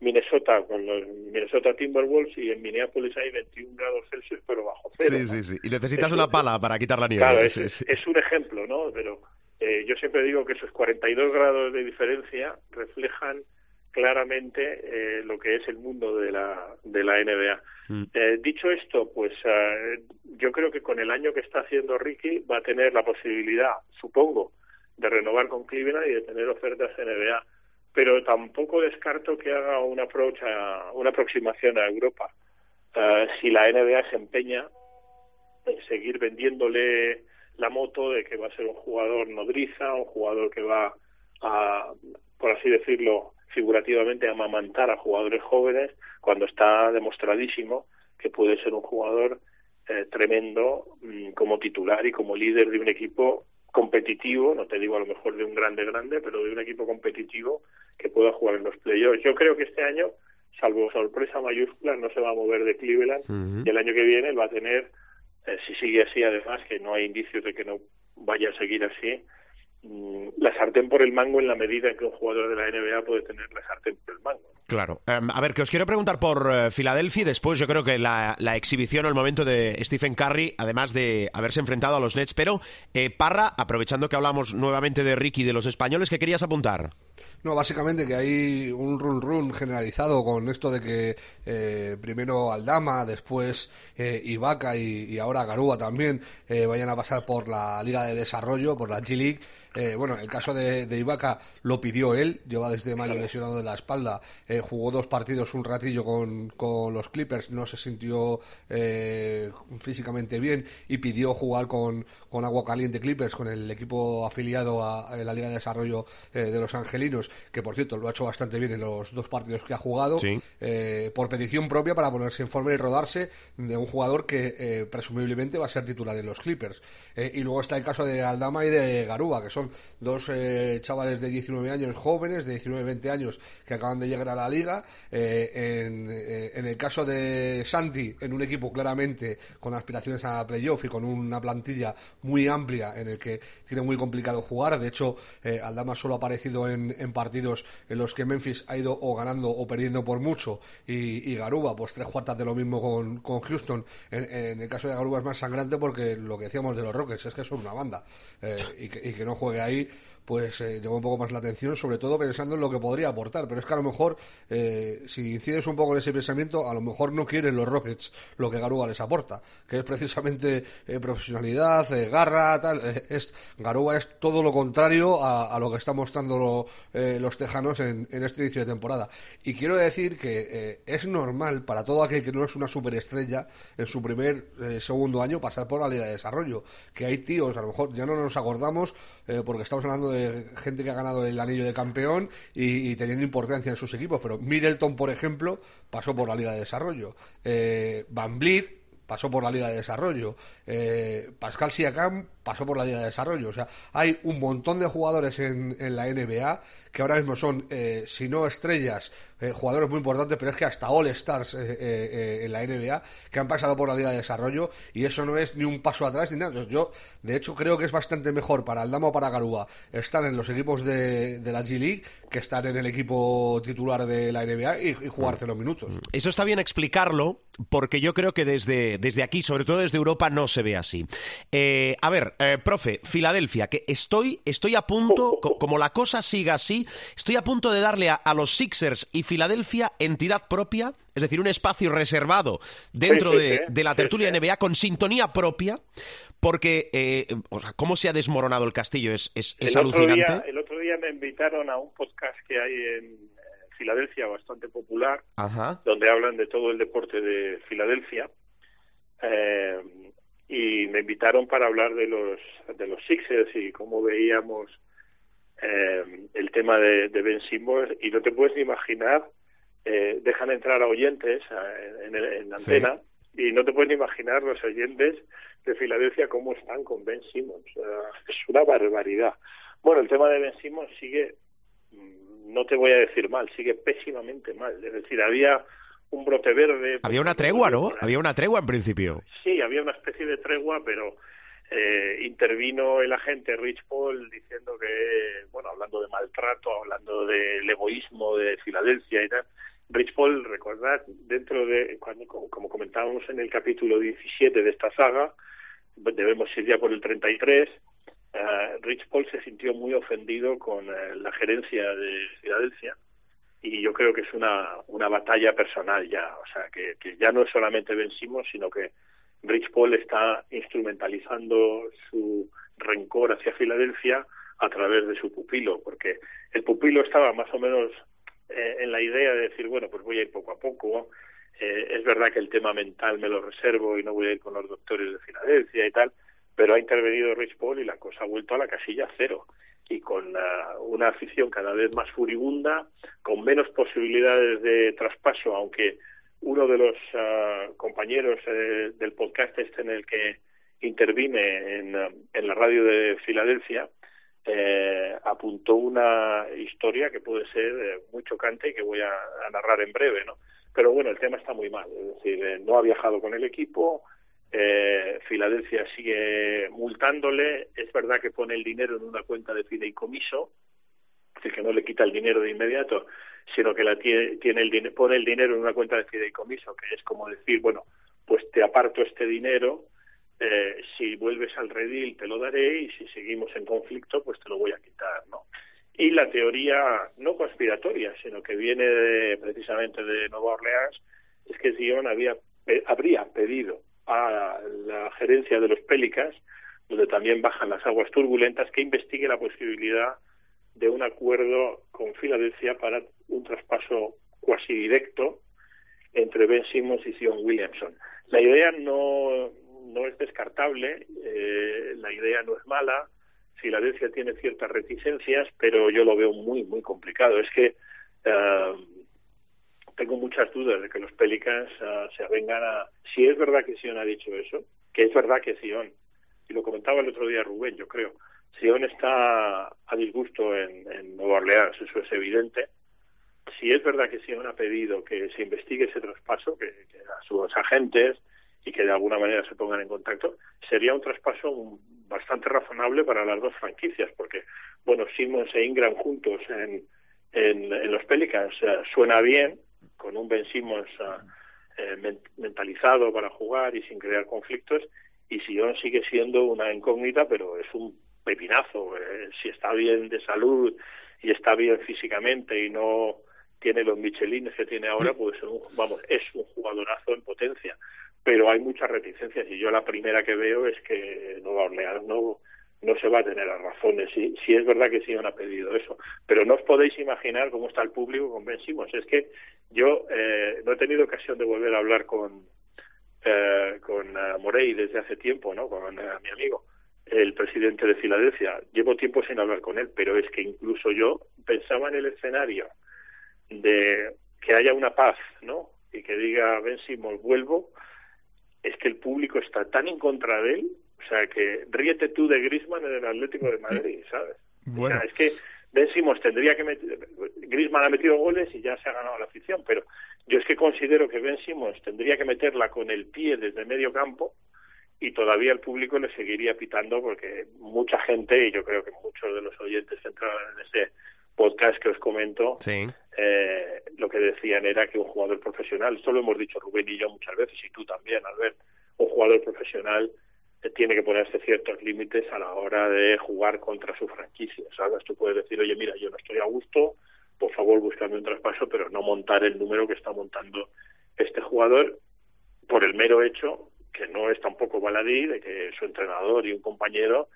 Minnesota con los Minnesota Timberwolves y en Minneapolis hay 21 grados Celsius pero bajo cero. Sí, sí, sí. Y necesitas una pala para quitar la nieve. Claro, es, Sí, sí. es un ejemplo, ¿no? Pero eh, yo siempre digo que esos 42 grados de diferencia reflejan claramente eh, lo que es el mundo de la, de la NBA. Mm. Eh, dicho esto, pues eh, yo creo que con el año que está haciendo Ricky va a tener la posibilidad, supongo, de renovar con Cleveland y de tener ofertas NBA. Pero tampoco descarto que haga una, approach a- una aproximación a Europa. Eh, si la NBA se empeña en seguir vendiéndole la moto de que va a ser un jugador nodriza, un jugador que va a, por así decirlo, figurativamente amamantar a jugadores jóvenes, cuando está demostradísimo que puede ser un jugador eh, tremendo mm, como titular y como líder de un equipo competitivo, no te digo a lo mejor de un grande grande, pero de un equipo competitivo que pueda jugar en los playoffs. Yo creo que este año, salvo sorpresa mayúscula, no se va a mover de Cleveland y el año que viene él va a tener, eh, si sigue así además, que no hay indicios de que no vaya a seguir así, la sartén por el mango en la medida en que un jugador de la NBA puede tener la sartén por el mango. Claro. Em, a ver, que os quiero preguntar por eh, Filadelfia después yo creo que la, exhibición o el momento de Stephen Curry, además de haberse enfrentado a los Nets, pero eh, Parra, aprovechando que hablamos nuevamente de Ricky y de los españoles, ¿qué querías apuntar? No, básicamente que hay un run run generalizado con esto de que eh, primero Aldama, después eh, Ibaka y, y ahora Garúa también eh, vayan a pasar por la Liga de Desarrollo, por la G-League. Eh, bueno, el caso de, de Ibaka lo pidió él, lleva desde mayo lesionado de la espalda, eh, jugó dos partidos un ratillo con, con los Clippers, no se sintió eh, físicamente bien y pidió jugar con, con Agua Caliente Clippers, con el equipo afiliado a, a la Liga de Desarrollo eh, de los Angelinos, que por cierto lo ha hecho bastante bien en los dos partidos que ha jugado, Sí. eh, por petición propia para ponerse en forma y rodarse de un jugador que eh, presumiblemente va a ser titular en los Clippers. Y luego está el caso de Aldama y de Garúa, que son dos eh, chavales de 19 años jóvenes, de 19-20 años, que acaban de llegar a la liga. Eh, en, eh, en el caso de Santi, en un equipo claramente con aspiraciones a playoff y con una plantilla muy amplia en el que tiene muy complicado jugar. De hecho, eh, Aldama solo ha aparecido en, en partidos en los que Memphis ha ido o ganando o perdiendo por mucho y, y Garuba, pues tres cuartas de lo mismo con, Houston. En, en el caso de Garuba es más sangrante porque lo que decíamos de los Rockets es que son una banda eh, y, que, y que no juegue ahí pues eh, llamó un poco más la atención, sobre todo pensando en lo que podría aportar. Pero es que a lo mejor, eh, si incides un poco en ese pensamiento, a lo mejor no quieren los Rockets lo que Garuba les aporta, que es precisamente eh, profesionalidad, eh, garra, tal. eh, es, Garuba es todo lo contrario a, lo que están mostrando lo- eh, los tejanos en, en este inicio de temporada. Y quiero decir que es normal para todo aquel que no es una superestrella en su primer, segundo año pasar por la Liga de Desarrollo. Que hay tíos, a lo mejor ya no nos acordamos, eh, porque estamos hablando de gente que ha ganado el anillo de campeón y, teniendo importancia en sus equipos, pero Middleton, por ejemplo, pasó por la Liga de Desarrollo. Eh, Van Vliet pasó por la Liga de Desarrollo. Eh, Pascal Siakam pasó por la Liga de Desarrollo. O sea, hay un montón de jugadores en, en la NBA que ahora mismo son, eh, si no estrellas, eh, jugadores muy importantes, pero es que hasta All Stars eh, eh, en la NBA que han pasado por la Liga de Desarrollo y eso no es ni un paso atrás ni nada. Yo, de hecho, creo que es bastante mejor para Aldama o para Garúa estar en los equipos de, la G-League que estar en el equipo titular de la NBA y, y jugarse los minutos. Eso está bien explicarlo, porque yo creo que desde, desde aquí, sobre todo desde Europa, no se ve así. A ver, eh, profe, Filadelfia, que estoy, estoy a punto, co- como la cosa siga así, estoy a punto de darle a, a los Sixers y Filadelfia entidad propia, es decir, un espacio reservado dentro Sí, sí, de, sí. de la tertulia. NBA con sintonía propia, porque, eh, o sea, cómo se ha desmoronado el castillo es, es, es el, otro alucinante. día, el otro día me invitaron a un podcast que hay en Filadelfia bastante popular, Ajá. donde hablan de todo el deporte de Filadelfia. Eh, y me invitaron para hablar de los de los Sixers y cómo veíamos eh, el tema de, de Ben Simmons y no te puedes ni imaginar eh, dejan entrar a oyentes en, la Sí. antena y no te pueden imaginar los oyentes de Filadelfia cómo están con Ben Simmons. es una barbaridad. Bueno, el tema de Ben Simmons sigue, mm, no te voy a decir mal, sigue pésimamente mal. Es decir, había un brote verde. Había una tregua, ¿no? Había una tregua en principio. Sí, había una especie de tregua, pero eh, intervino el agente Rich Paul diciendo que, bueno, hablando de maltrato, hablando del egoísmo de Filadelfia y tal. Rich Paul, recordad, dentro de, cuando, como comentábamos en el capítulo 17 de esta saga, debemos ir ya por el 33, uh, Rich Paul se sintió muy ofendido con uh, la gerencia de Filadelfia y yo creo que es una, una batalla personal ya, o sea, que, que ya no solamente vencimos, sino que Rich Paul está instrumentalizando su rencor hacia Filadelfia a través de su pupilo, porque el pupilo estaba más o menos eh, en la idea de decir, bueno, pues voy a ir poco a poco, eh, es verdad que el tema mental me lo reservo y no voy a ir con los doctores de Filadelfia y tal, pero ha intervenido Rich Paul y la cosa ha vuelto a la casilla cero y con uh, una afición cada vez más furibunda, con menos posibilidades de traspaso, aunque uno de los uh, compañeros eh, del podcast este en el que intervine en, uh, en la radio de Filadelfia eh, apuntó una historia que puede ser eh, muy chocante y que voy a, a, narrar en breve, ¿no? Pero bueno, el tema está muy mal, es decir, eh, no ha viajado con el equipo, eh, Filadelfia sigue es verdad que pone el dinero en una cuenta de fideicomiso, es decir, que no le quita el dinero de inmediato, sino que la tiene, tiene el, pone el dinero en una cuenta de fideicomiso, que es como decir, bueno, pues te aparto este dinero, eh, si vuelves al redil te lo daré y si seguimos en conflicto, pues te lo voy a quitar, ¿no? Y la teoría no conspiratoria, sino que viene de, precisamente de Nueva Orleans, es que Zion había, habría pedido a la gerencia de los Pélicas, donde también bajan las aguas turbulentas, que investigue la posibilidad de un acuerdo con Filadelfia para un traspaso cuasi directo entre Ben Simmons y Zion Williamson. La idea no, no es descartable, eh, la idea no es mala, Filadelfia tiene ciertas reticencias, pero yo lo veo muy, muy complicado. Es que uh, tengo muchas dudas de que los Pelicans uh, se avengan a... Si es verdad que Sion ha dicho eso, que es verdad que Sion, y lo comentaba el otro día Rubén, yo creo, Sion está a disgusto en, en Nueva Orleans, eso es evidente. Si es verdad que Sion ha pedido que se investigue ese traspaso, que, a sus agentes y que de alguna manera se pongan en contacto, sería un traspaso bastante razonable para las dos franquicias, porque, bueno, Simmons e Ingram juntos en, en, los Pelicans uh, suena bien, con un Ben Simmons uh, eh, mentalizado para jugar y sin crear conflictos, y Sion sigue siendo una incógnita, pero es un pepinazo. Eh, si está bien de salud y está bien físicamente y no tiene los michelines que tiene ahora, pues vamos, es un jugadorazo en potencia. Pero hay muchas reticencias y yo la primera que veo es que Nueva Orleans no, no se va a tener a razones. Si, si es verdad que sí han pedido eso. Pero no os podéis imaginar cómo está el público con Ben. Es que yo eh, no he tenido ocasión de volver a hablar con, eh, con uh, Morey desde hace tiempo, ¿no? Con uh, mi amigo, el presidente de Filadelfia. Llevo tiempo sin hablar con él, pero es que incluso yo pensaba en el escenario de que haya una paz, ¿no? Y que diga Ben Simmons, vuelvo, es que el público está tan en contra de él, o sea, que ríete tú de Griezmann en el Atlético de Madrid, ¿sabes? Bueno. O sea, es que Ben Simmons tendría que meter, Griezmann ha metido goles y ya se ha ganado la afición, pero yo es que considero que Ben Simmons tendría que meterla con el pie desde medio campo y todavía el público le seguiría pitando porque mucha gente, y yo creo que muchos de los oyentes que entraron en ese podcast que os comento, sí. eh, lo que decían era que un jugador profesional, esto lo hemos dicho Rubén y yo muchas veces, y tú también, Albert, un jugador profesional tiene que ponerse ciertos límites a la hora de jugar contra su franquicia, ¿sabes? Tú puedes decir, oye, mira, yo no estoy a gusto, por favor, búscame un traspaso, pero no montar el número que está montando este jugador por el mero hecho que no es tampoco baladí de que su entrenador y un compañero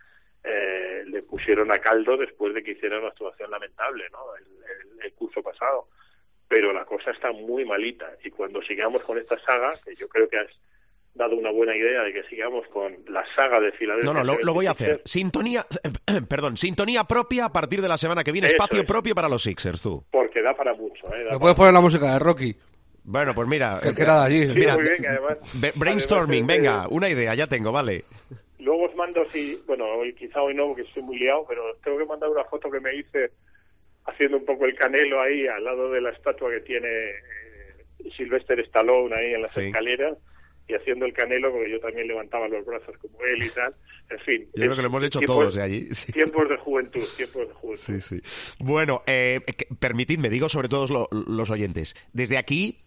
eh, le pusieron a caldo después de que hiciera una actuación lamentable, ¿no? El, el, el, curso pasado. Pero la cosa está muy malita y cuando sigamos con esta saga, que yo creo que has dado una buena idea de que sigamos con la saga de Filadelfia. No, no, lo, lo voy a hacer. Sintonía, eh, perdón, sintonía propia a partir de la semana que viene, Eso espacio es. propio para los Sixers, tú. Porque da para mucho, ¿eh? Da ¿Me puedes poner la música de Rocky? Bueno, pues mira. Que queda allí. Sí, Mira, muy bien, además. Brainstorming, además, eh, venga, una idea, ya tengo, vale. Luego os mando, si, bueno, hoy, quizá hoy no, porque estoy muy liado, pero tengo que mandar una foto que me hice haciendo un poco el canelo ahí al lado de la estatua que tiene eh, Sylvester Stallone ahí en las Sí. escaleras y haciendo el canelo porque yo también levantaba los brazos como él y tal. En fin. Yo creo que lo hemos hecho tiempos- todos de allí. Sí. Tiempos de juventud, tiempos de juventud. Sí, sí. Bueno, eh, permitidme, digo sobre todos lo- los oyentes. Desde aquí,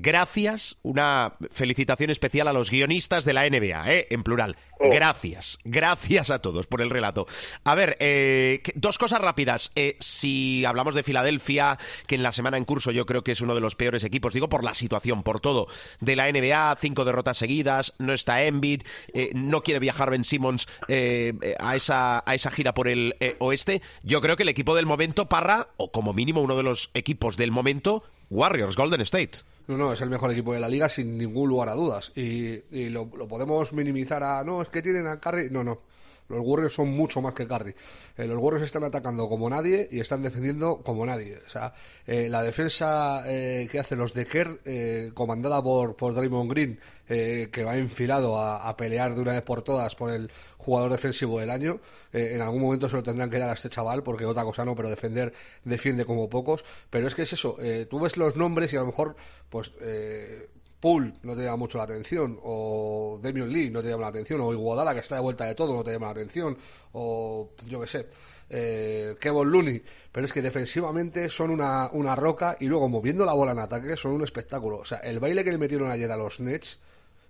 gracias, una felicitación especial a los guionistas de la NBA, ¿eh? en plural. Oh. Gracias, gracias a todos por el relato. A ver, eh, dos cosas rápidas. Eh, si hablamos de Filadelfia, que en la semana en curso yo creo que es uno de los peores equipos, digo por la situación, por todo, de la NBA, cinco derrotas seguidas, no está Embiid, eh, no quiere viajar Ben Simmons eh, a, esa, a esa gira por el oeste. Yo creo que el equipo del momento, Parra, o como mínimo uno de los equipos del momento, Warriors, Golden State. No, no, es el mejor equipo de la liga sin ningún lugar a dudas. Y, y lo, lo podemos minimizar a, no, es que tienen a Curry. No, no. Los Warriors son mucho más que Curry. Eh, los Warriors están atacando como nadie y están defendiendo como nadie. O sea, eh, la defensa eh, que hacen los de Kerr, eh, comandada por, por Draymond Green, que va enfilado a, a pelear de una vez por todas por el jugador defensivo del año, en algún momento se lo tendrán que dar a este chaval, porque otra cosa no, pero defender defiende como pocos. Pero es que es eso, tú ves los nombres y a lo mejor, pues... Poole no te llama mucho la atención, o Damian Lee no te llama la atención, o Iguodala que está de vuelta de todo no te llama la atención, o yo qué sé, eh, Kevin Looney, pero es que defensivamente son una, una roca y luego moviendo la bola en ataque son un espectáculo. O sea, el baile que le metieron ayer a los Nets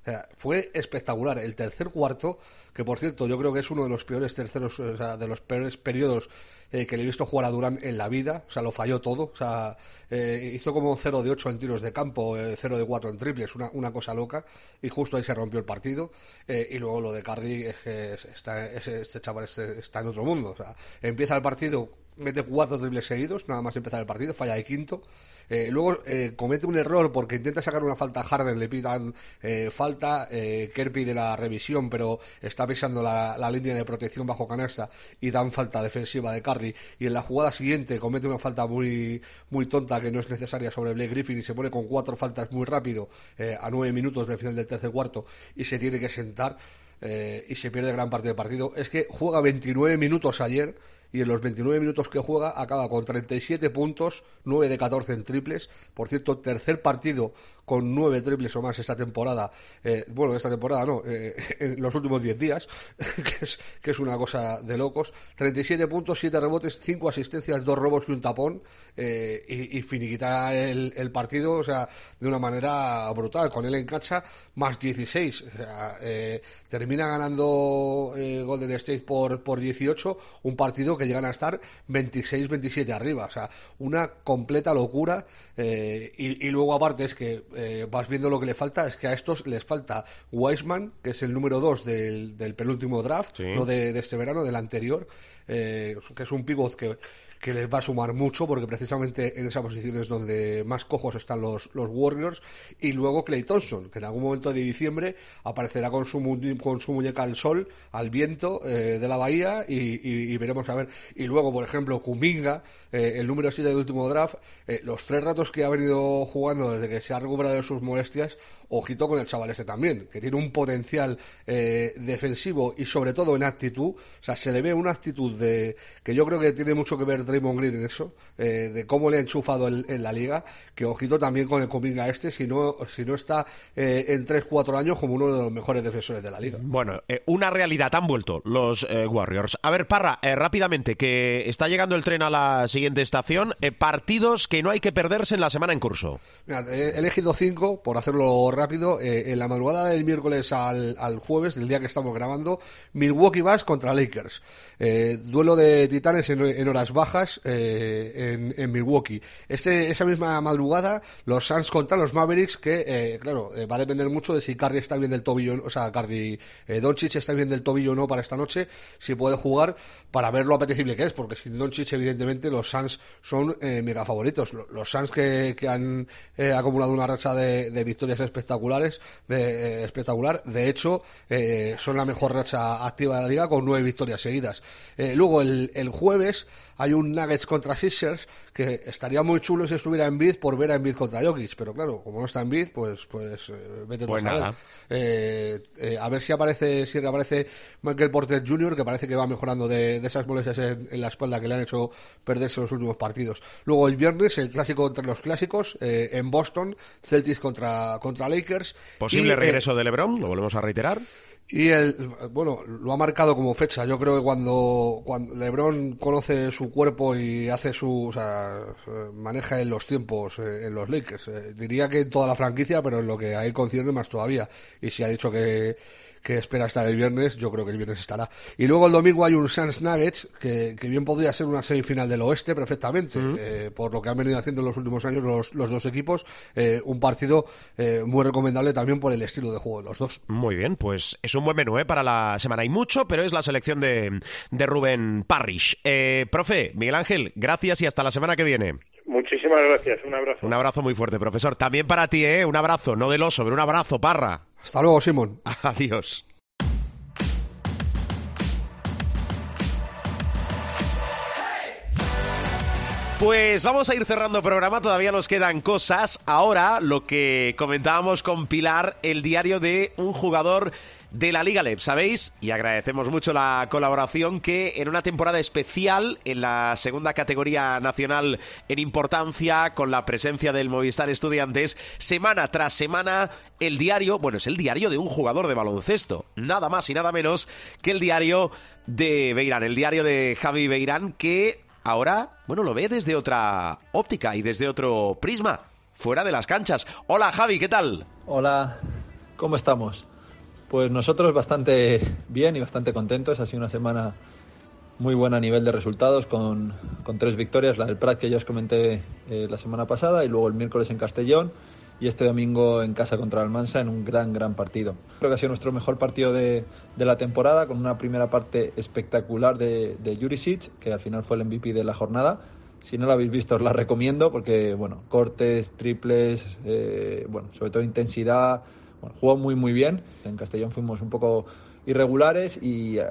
o sea, fue espectacular. El tercer cuarto, que por cierto yo creo que es uno de los peores terceros, de los peores periodos eh, que le he visto jugar a Durán en la vida. O sea, lo falló todo. O sea, eh, hizo como 0 de 8 en tiros de campo, eh, 0 de 4 en triples, una, una cosa loca. Y justo ahí se rompió el partido. Eh, y luego lo de Curry es que es- está, es- este chaval está en otro mundo. O sea, empieza el partido mete cuatro triples seguidos, nada más empezar el partido, falla de quinto. Eh, luego eh, comete un error porque intenta sacar una falta a Harden, le pitan eh, falta, eh, Kerr pide la revisión, pero está pisando la, la línea de protección bajo canasta y dan falta defensiva de Curry. Y en la jugada siguiente comete una falta muy, muy tonta que no es necesaria sobre Blake Griffin y se pone con cuatro faltas muy rápido eh, a nueve minutos del final del tercer cuarto y se tiene que sentar eh, y se pierde gran parte del partido. Es que juega 29 minutos ayer y en los 29 minutos que juega acaba con 37 puntos, 9 de 14 en triples. Por cierto, tercer partido con 9 triples o más esta temporada. Eh, bueno, esta temporada no, eh, en los últimos 10 días, que es, una cosa de locos. 37 puntos, 7 rebotes, 5 asistencias, 2 robos y un tapón. eh, y, y finiquita el, el partido, o sea, de una manera brutal. Con él en cancha, más 16. O sea, eh, termina ganando eh, Golden State por, por 18, un partido que llegan a estar 26-27 arriba. O sea, una completa locura. eh, y, y luego, aparte, es que eh, vas viendo lo que le falta, es que a estos les falta Wiseman, que es el número 2 del, del penúltimo draft, Sí. no de, de este verano, del anterior, eh, que es un pivot que que les va a sumar mucho porque precisamente en esa posición es donde más cojos están los, los Warriors. Y luego Clay Thompson que en algún momento de diciembre aparecerá con su, con su muñeca al sol al viento eh, de la bahía y, y- y veremos a ver. Y luego por ejemplo Kuminga eh, el número 7 del último draft eh, los tres ratos que ha venido jugando desde que se ha recuperado de sus molestias ojito con el chaval este también que tiene un potencial eh, defensivo y sobre todo en actitud. O sea se le ve una actitud de que yo creo que tiene mucho que ver Draymond Green en eso, eh, de cómo le ha enchufado el- en la liga, que ojito también con el Cominga este, si no, si no está eh, en 3-4 años como uno de los mejores defensores de la liga. Bueno, eh, una realidad han vuelto los Warriors. A ver, Parra, rápidamente, que está llegando el tren a la siguiente estación. Partidos que no hay que perderse en la semana en curso. Mira, he elegido cinco, por hacerlo rápido. En la madrugada del miércoles al, al jueves, del día que estamos grabando, Milwaukee Bucks contra Lakers. Duelo de titanes en, en horas bajas eh, en, Milwaukee. Este, esa misma madrugada, los Suns contra los Mavericks, que, eh, claro, eh, va a depender mucho de si Curry está bien del tobillo, o sea, Curry, Doncic está bien del tobillo o no para esta noche, si puede jugar, para ver lo apetecible que es, porque sin Doncic, evidentemente, los Suns son mega favoritos. Lo- Los Suns que, han acumulado una racha de, victorias espectaculares, de, espectacular, de hecho, son la mejor racha activa de la liga con nueve victorias seguidas. Luego el jueves hay un Nuggets contra Sixers que estaría muy chulo si estuviera en Bid por ver a Embiid contra Jokic, pero claro, como no está en Bid, pues, pues eh, vete Pues tú a. Eh, eh, a ver si aparece, si reaparece Michael Porter Jr., que parece que va mejorando de, de esas molestias en, en la espalda que le han hecho perderse los últimos partidos. Luego el viernes, el clásico entre los clásicos, eh, en Boston, Celtics contra, contra Lakers. Posible Y, eh, regreso de LeBron, lo volvemos a reiterar. Y el, bueno, lo ha marcado como fecha. Yo creo que cuando, cuando LeBron conoce su cuerpo y hace su, o sea, maneja en los tiempos eh, en los Lakers, eh, diría que en toda la franquicia, pero en lo que a él concierne más todavía. Y si ha dicho que, que espera estar el viernes, yo creo que el viernes estará. Y luego el domingo hay un Suns Nuggets, que, que bien podría ser una semifinal del oeste perfectamente, eh, por lo que han venido haciendo en los últimos años los, los dos equipos. eh, un partido eh, muy recomendable también por el estilo de juego de los dos. Muy bien, pues es un buen menú ¿eh? para la semana. Hay mucho, pero es la selección de, de Rubén Parrish. Eh, profe, Miguel Ángel, gracias y hasta la semana que viene. Muchísimas gracias, un abrazo. Un abrazo muy fuerte, profesor. También para ti, ¿eh? Un abrazo, no del oso, pero un abrazo, parra. Hasta luego, Simón. Adiós. Pues vamos a ir cerrando programa, todavía nos quedan cosas. Ahora lo que comentábamos con Pilar, el diario de un jugador de la Liga LEP, ¿sabéis? Y agradecemos mucho la colaboración que en una temporada especial en la segunda categoría nacional en importancia, con la presencia del Movistar Estudiantes, semana tras semana el diario, bueno, es el diario de un jugador de baloncesto, nada más y nada menos que el diario de Beirán, el diario de Javi Beirán que ahora, bueno, lo ve desde otra óptica y desde otro prisma, fuera de las canchas. Hola Javi, ¿qué tal? Hola, ¿cómo estamos? Pues nosotros bastante bien y bastante contentos. Ha sido una semana muy buena a nivel de resultados, con, con tres victorias, la del Prat que ya os comenté eh, la semana pasada, y luego el miércoles en Castellón, y este domingo en casa contra Almansa en un gran, gran partido. Creo que ha sido nuestro mejor partido de, de la temporada, con una primera parte espectacular de, de Jurisic, que al final fue el MVP de la jornada. Si no la habéis visto, os la recomiendo porque, bueno, cortes, triples, eh, bueno, sobre todo intensidad, bueno, jugó muy, muy bien. En Castellón fuimos un poco irregulares y eh,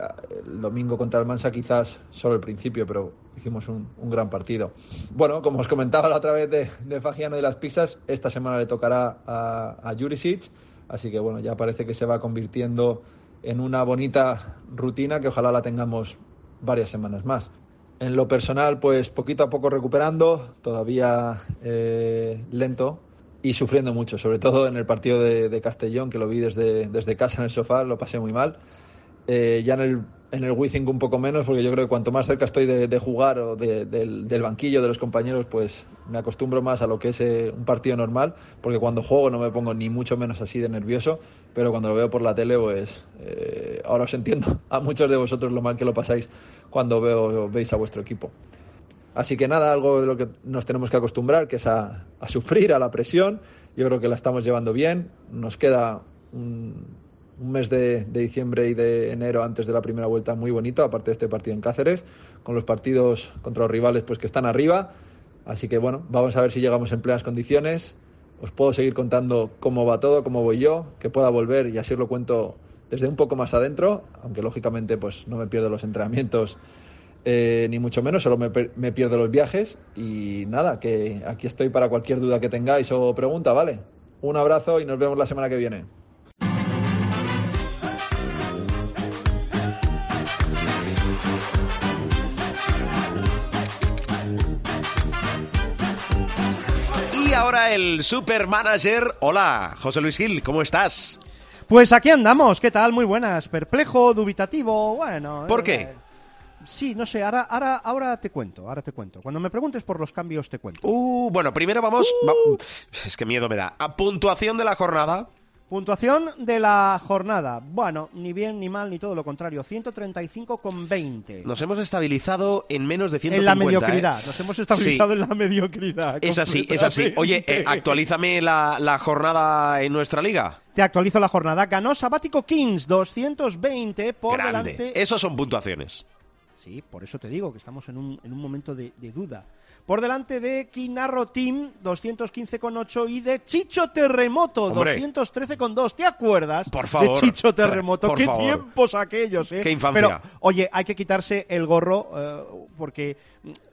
el domingo contra el Mansa quizás solo el principio, pero hicimos un, un gran partido. Bueno, como os comentaba la otra vez de, de Fagiano y las pizzas, esta semana le tocará a, a Jurisic, así que bueno, ya parece que se va convirtiendo en una bonita rutina que ojalá la tengamos varias semanas más. En lo personal, pues poquito a poco recuperando, todavía eh, lento y sufriendo mucho, sobre todo en el partido de, Castellón, que lo vi desde, desde casa en el sofá, lo pasé muy mal. Eh, ya en el, en el Wizzing un poco menos, porque yo creo que cuanto más cerca estoy de, de jugar o de- del, del banquillo de los compañeros, pues me acostumbro más a lo que es eh, un partido normal, porque cuando juego no me pongo ni mucho menos así de nervioso, pero cuando lo veo por la tele, pues eh, ahora os entiendo a muchos de vosotros lo mal que lo pasáis cuando veo, veis a vuestro equipo. Así que nada, algo de lo que nos tenemos que acostumbrar, que es a, sufrir, a la presión. Yo creo que la estamos llevando bien. Nos queda un, mes de, de diciembre y de enero antes de la primera vuelta muy bonito, aparte de este partido en Cáceres, con los partidos contra los rivales pues que están arriba. Así que bueno, vamos a ver si llegamos en plenas condiciones. Os puedo seguir contando cómo va todo, cómo voy yo, que pueda volver y así os lo cuento desde un poco más adentro, aunque lógicamente pues no me pierdo los entrenamientos eh, ni mucho menos, solo me, me pierdo los viajes y nada, que aquí estoy para cualquier duda que tengáis o pregunta, ¿vale? Un abrazo y nos vemos la semana que viene. Y ahora el supermanager. Hola, José Luis Gil, ¿cómo estás? Pues aquí andamos, ¿qué tal? Muy buenas. Perplejo, dubitativo, bueno. ¿Por eh, qué? Sí, no sé, ahora, ahora, ahora te cuento, ahora te cuento. Cuando me preguntes por los cambios te cuento. Uh, bueno, primero vamos. va- es que miedo me da. A puntuación de la jornada. Puntuación de la jornada. Bueno, ni bien ni mal ni todo lo contrario. 135,20. Nos hemos estabilizado en menos de 150. en la mediocridad. ¿eh? Nos hemos estabilizado Sí. en la mediocridad. Es así, es así. Oye, eh, actualízame la, la jornada en nuestra liga. Te actualizo la jornada. Ganó Sabático Kings 220 por Grande. delante. Esos son puntuaciones. Sí, por eso te digo que estamos en un, en un momento de, de duda. Por delante de Kinarro Team, 215,8 y de Chicho Terremoto, Hombre. 213,2. ¿Te acuerdas Por favor. de Chicho Terremoto? Por ¡Qué favor. tiempos aquellos, eh! Qué infancia. Pero, oye, hay que quitarse el gorro eh, porque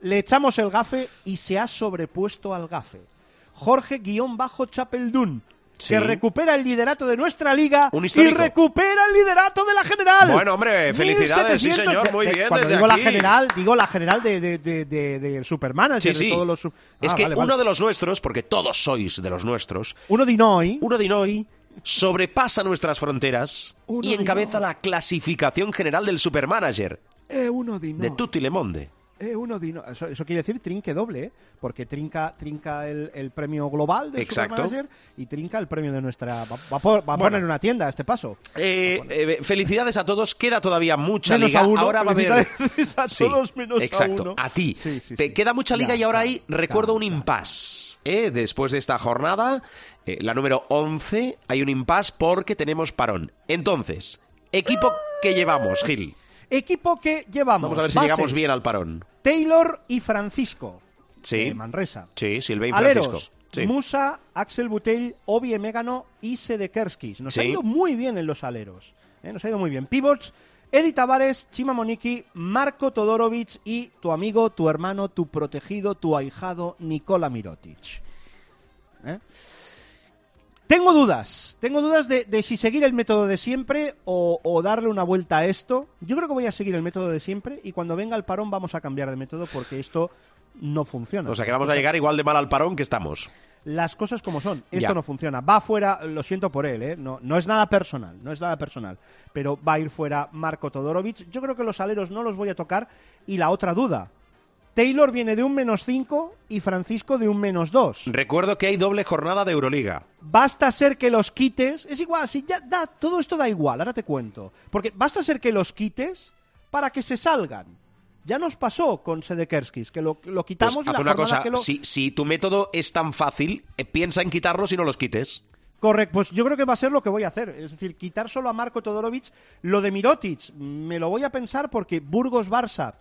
le echamos el gafe y se ha sobrepuesto al gafe. Jorge-Chapeldún. Sí. Que recupera el liderato de nuestra liga y recupera el liderato de la general. Bueno, hombre, felicidades, sí, 1700. señor, muy De- de- bien, Cuando desde digo aquí. la general, digo la general de, de, de, Supermanager, Sí, sí. todos los... Es Ah, que vale, uno vale. de los nuestros, porque todos sois de los nuestros, Uno de uno de sobrepasa nuestras fronteras Uno y encabeza la clasificación general del Supermanager Eh, uno de Inoi. de Tutti Le Monde. Eh, uno. Eso, eso quiere decir trinque doble, ¿eh? Porque trinca, trinca el, el premio global del Exacto. Supermanager y trinca el premio de nuestra... Va, va a a poner una tienda a este paso. Eh, eh, felicidades a todos, queda todavía mucha Menos liga. a uno, ahora va a haber. a Sí, todos menos a exacto, uno. a ti. Sí, sí, Pe- sí. Queda mucha liga y ahora claro, hay, recuerdo, un impasse. Después de esta jornada, la número 11, hay un impasse porque tenemos parón. Entonces, equipo que llevamos, Gil. Equipo que llevamos. Vamos a ver si Bases, llegamos bien al parón. Taylor y Francisco. Sí. de Manresa. Sí, Silvein Aleros, Francisco. Sí. Musa, Axel Butell, Obi Emegano y Sedekerskis. Nos ha ido muy bien en los aleros. ¿eh? Nos ha ido muy bien. Pivots, Edi Tavares, Chima Moniki, Marco Todorovic y tu amigo, tu hermano, tu protegido, tu ahijado, Nikola Mirotic. ¿Eh? Tengo dudas, tengo dudas de, de si seguir el método de siempre o, o darle una vuelta a esto. Yo creo que voy a seguir el método de siempre y cuando venga el parón vamos a cambiar de método porque esto no funciona. O sea que vamos a llegar igual de mal al parón que estamos. Las cosas como son. Esto Ya. no funciona. Va fuera, lo siento por él, ¿eh? no, no es nada personal, no es nada personal. Pero va a ir fuera Marco Todorovic. Yo creo que los aleros no los voy a tocar. Y la otra duda. Taylor viene de un menos 5 y Francisco de un menos 2. Recuerdo que hay doble jornada de Euroliga. Basta ser que los quites. Es igual, si ya da, todo esto da igual, ahora te cuento. Porque basta ser que los quites para que se salgan. Ya nos pasó con Sedekerskis, que lo, lo Pues quitamos y haz la una cosa, que lo... si, si tu método es tan fácil, eh, piensa en quitarlos y no los quites. Correcto, pues yo creo que va a ser lo que voy a hacer. Es decir, quitar solo a Marco Todorovic. Lo de Mirotic, me lo voy a pensar porque Burgos-Barça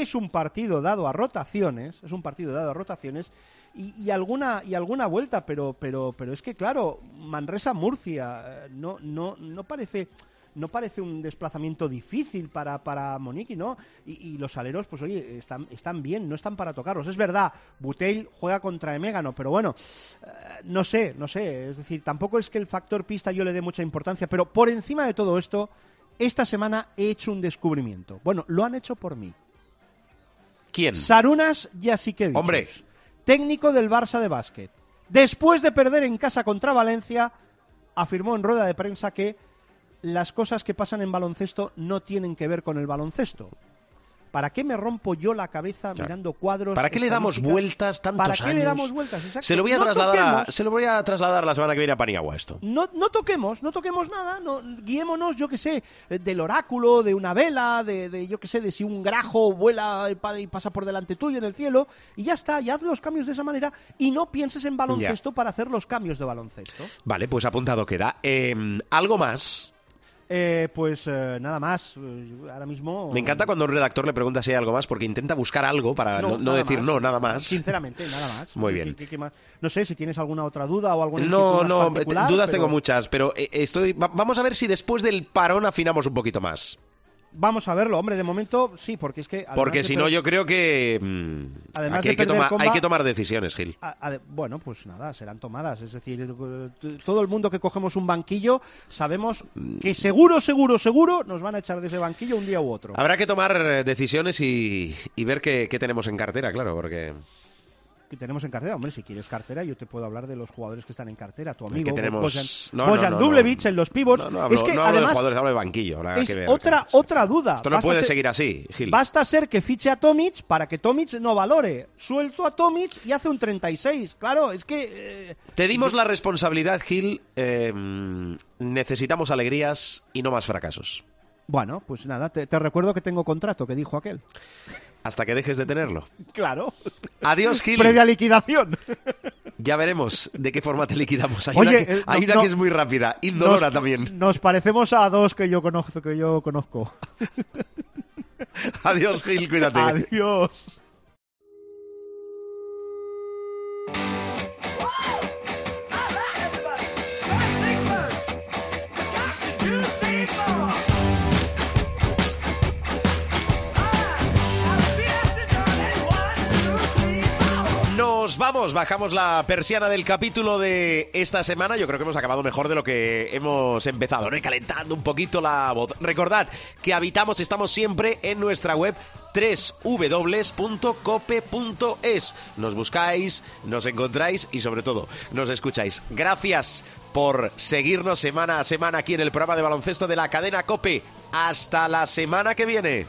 es un partido dado a rotaciones, es un partido dado a rotaciones y, alguna y alguna vuelta, pero pero pero es que claro, Manresa-Murcia eh, no no no parece no parece un desplazamiento difícil para, para Monique, ¿no? Y, y los aleros, pues oye, están, están bien, no están para tocarlos. Es verdad, Buteil juega contra Emégano, pero bueno, eh, no sé, no sé. Es decir, tampoco es que el factor pista yo le dé mucha importancia, pero por encima de todo esto, esta semana he hecho un descubrimiento. Bueno, lo han hecho por mí. ¿Quién? Sarunas Jasikevic. Hombre. Técnico del Barça de básquet. Después de perder en casa contra Valencia, afirmó en rueda de prensa que las cosas que pasan en baloncesto no tienen que ver con el baloncesto. ¿Para qué me rompo yo la cabeza Claro. mirando cuadros? ¿Para qué le damos vueltas tantos ¿Para qué años? le damos vueltas? Exacto. Se lo voy a No trasladar a- se lo voy a trasladar la semana que viene a Paniagua esto. No, no toquemos, no toquemos nada, no, guiémonos, yo que sé, del oráculo, de una vela, de, de, yo que sé, de si un grajo vuela y pasa por delante tuyo en el cielo, y ya está, y haz los cambios de esa manera, y no pienses en baloncesto para hacer los cambios de baloncesto. Vale, pues apuntado queda. Eh, Algo más. Eh, pues eh, nada más, eh, ahora mismo... Me encanta cuando un redactor le pregunta si hay algo más porque intenta buscar algo para no, decir más. no, nada más. Sinceramente, nada más. Muy ¿Qué- bien. qué- qué más? No sé si tienes alguna otra duda o alguna No, no, particular, dudas pero tengo muchas, pero eh, estoy. va- vamos a ver si después del parón afinamos un poquito más. Vamos a verlo, hombre, de momento sí, porque es que... Porque si no, yo creo que. mm, Además hay que, tomar, comba- hay que tomar decisiones, Gil. A- a- bueno, pues nada, serán tomadas. Es decir, eh, todo el mundo que cogemos un banquillo sabemos que seguro, seguro, seguro nos van a echar de ese banquillo un día u otro. Habrá que tomar eh, decisiones y, y ver qué, qué tenemos en cartera, claro, porque. Que tenemos en cartera. Hombre, si quieres cartera, yo te puedo hablar de los jugadores que están en cartera. Tu Es amigo que tenemos. Bojan, No, Bojan no, no, Dublevich no. en los pivots. No, no hablo, es que hablo de además jugadores, hablo de banquillo. habrá es que ver, otra, que- otra duda. Esto no Basta puede ser- seguir así, Gil. Basta ser que fiche a Tomic para que Tomic no valore. Suelto a Tomic y hace un 36. Claro, es que... eh, Te dimos la responsabilidad, Gil. eh, necesitamos alegrías y no más fracasos. Bueno, pues nada, te, te recuerdo que tengo contrato, que dijo aquel. Hasta que dejes de tenerlo. Claro. Adiós, Gil. Previa liquidación. Ya veremos de qué forma te liquidamos. Hay Oye, una, que, eh, hay no- una no- que es muy rápida, indolora Nos- también. Nos parecemos a dos que yo conozco. Que yo conozco. Adiós, Gil, cuídate. Adiós. Vamos, bajamos la persiana del capítulo de esta semana. Yo creo que hemos acabado mejor de lo que hemos empezado, ¿no? Calentando un poquito la voz. Recordad que habitamos, estamos siempre en nuestra web www.cope.es. Nos buscáis, nos encontráis y sobre todo nos escucháis. Gracias por seguirnos semana a semana aquí en el programa de baloncesto de la cadena Cope. Hasta la semana que viene.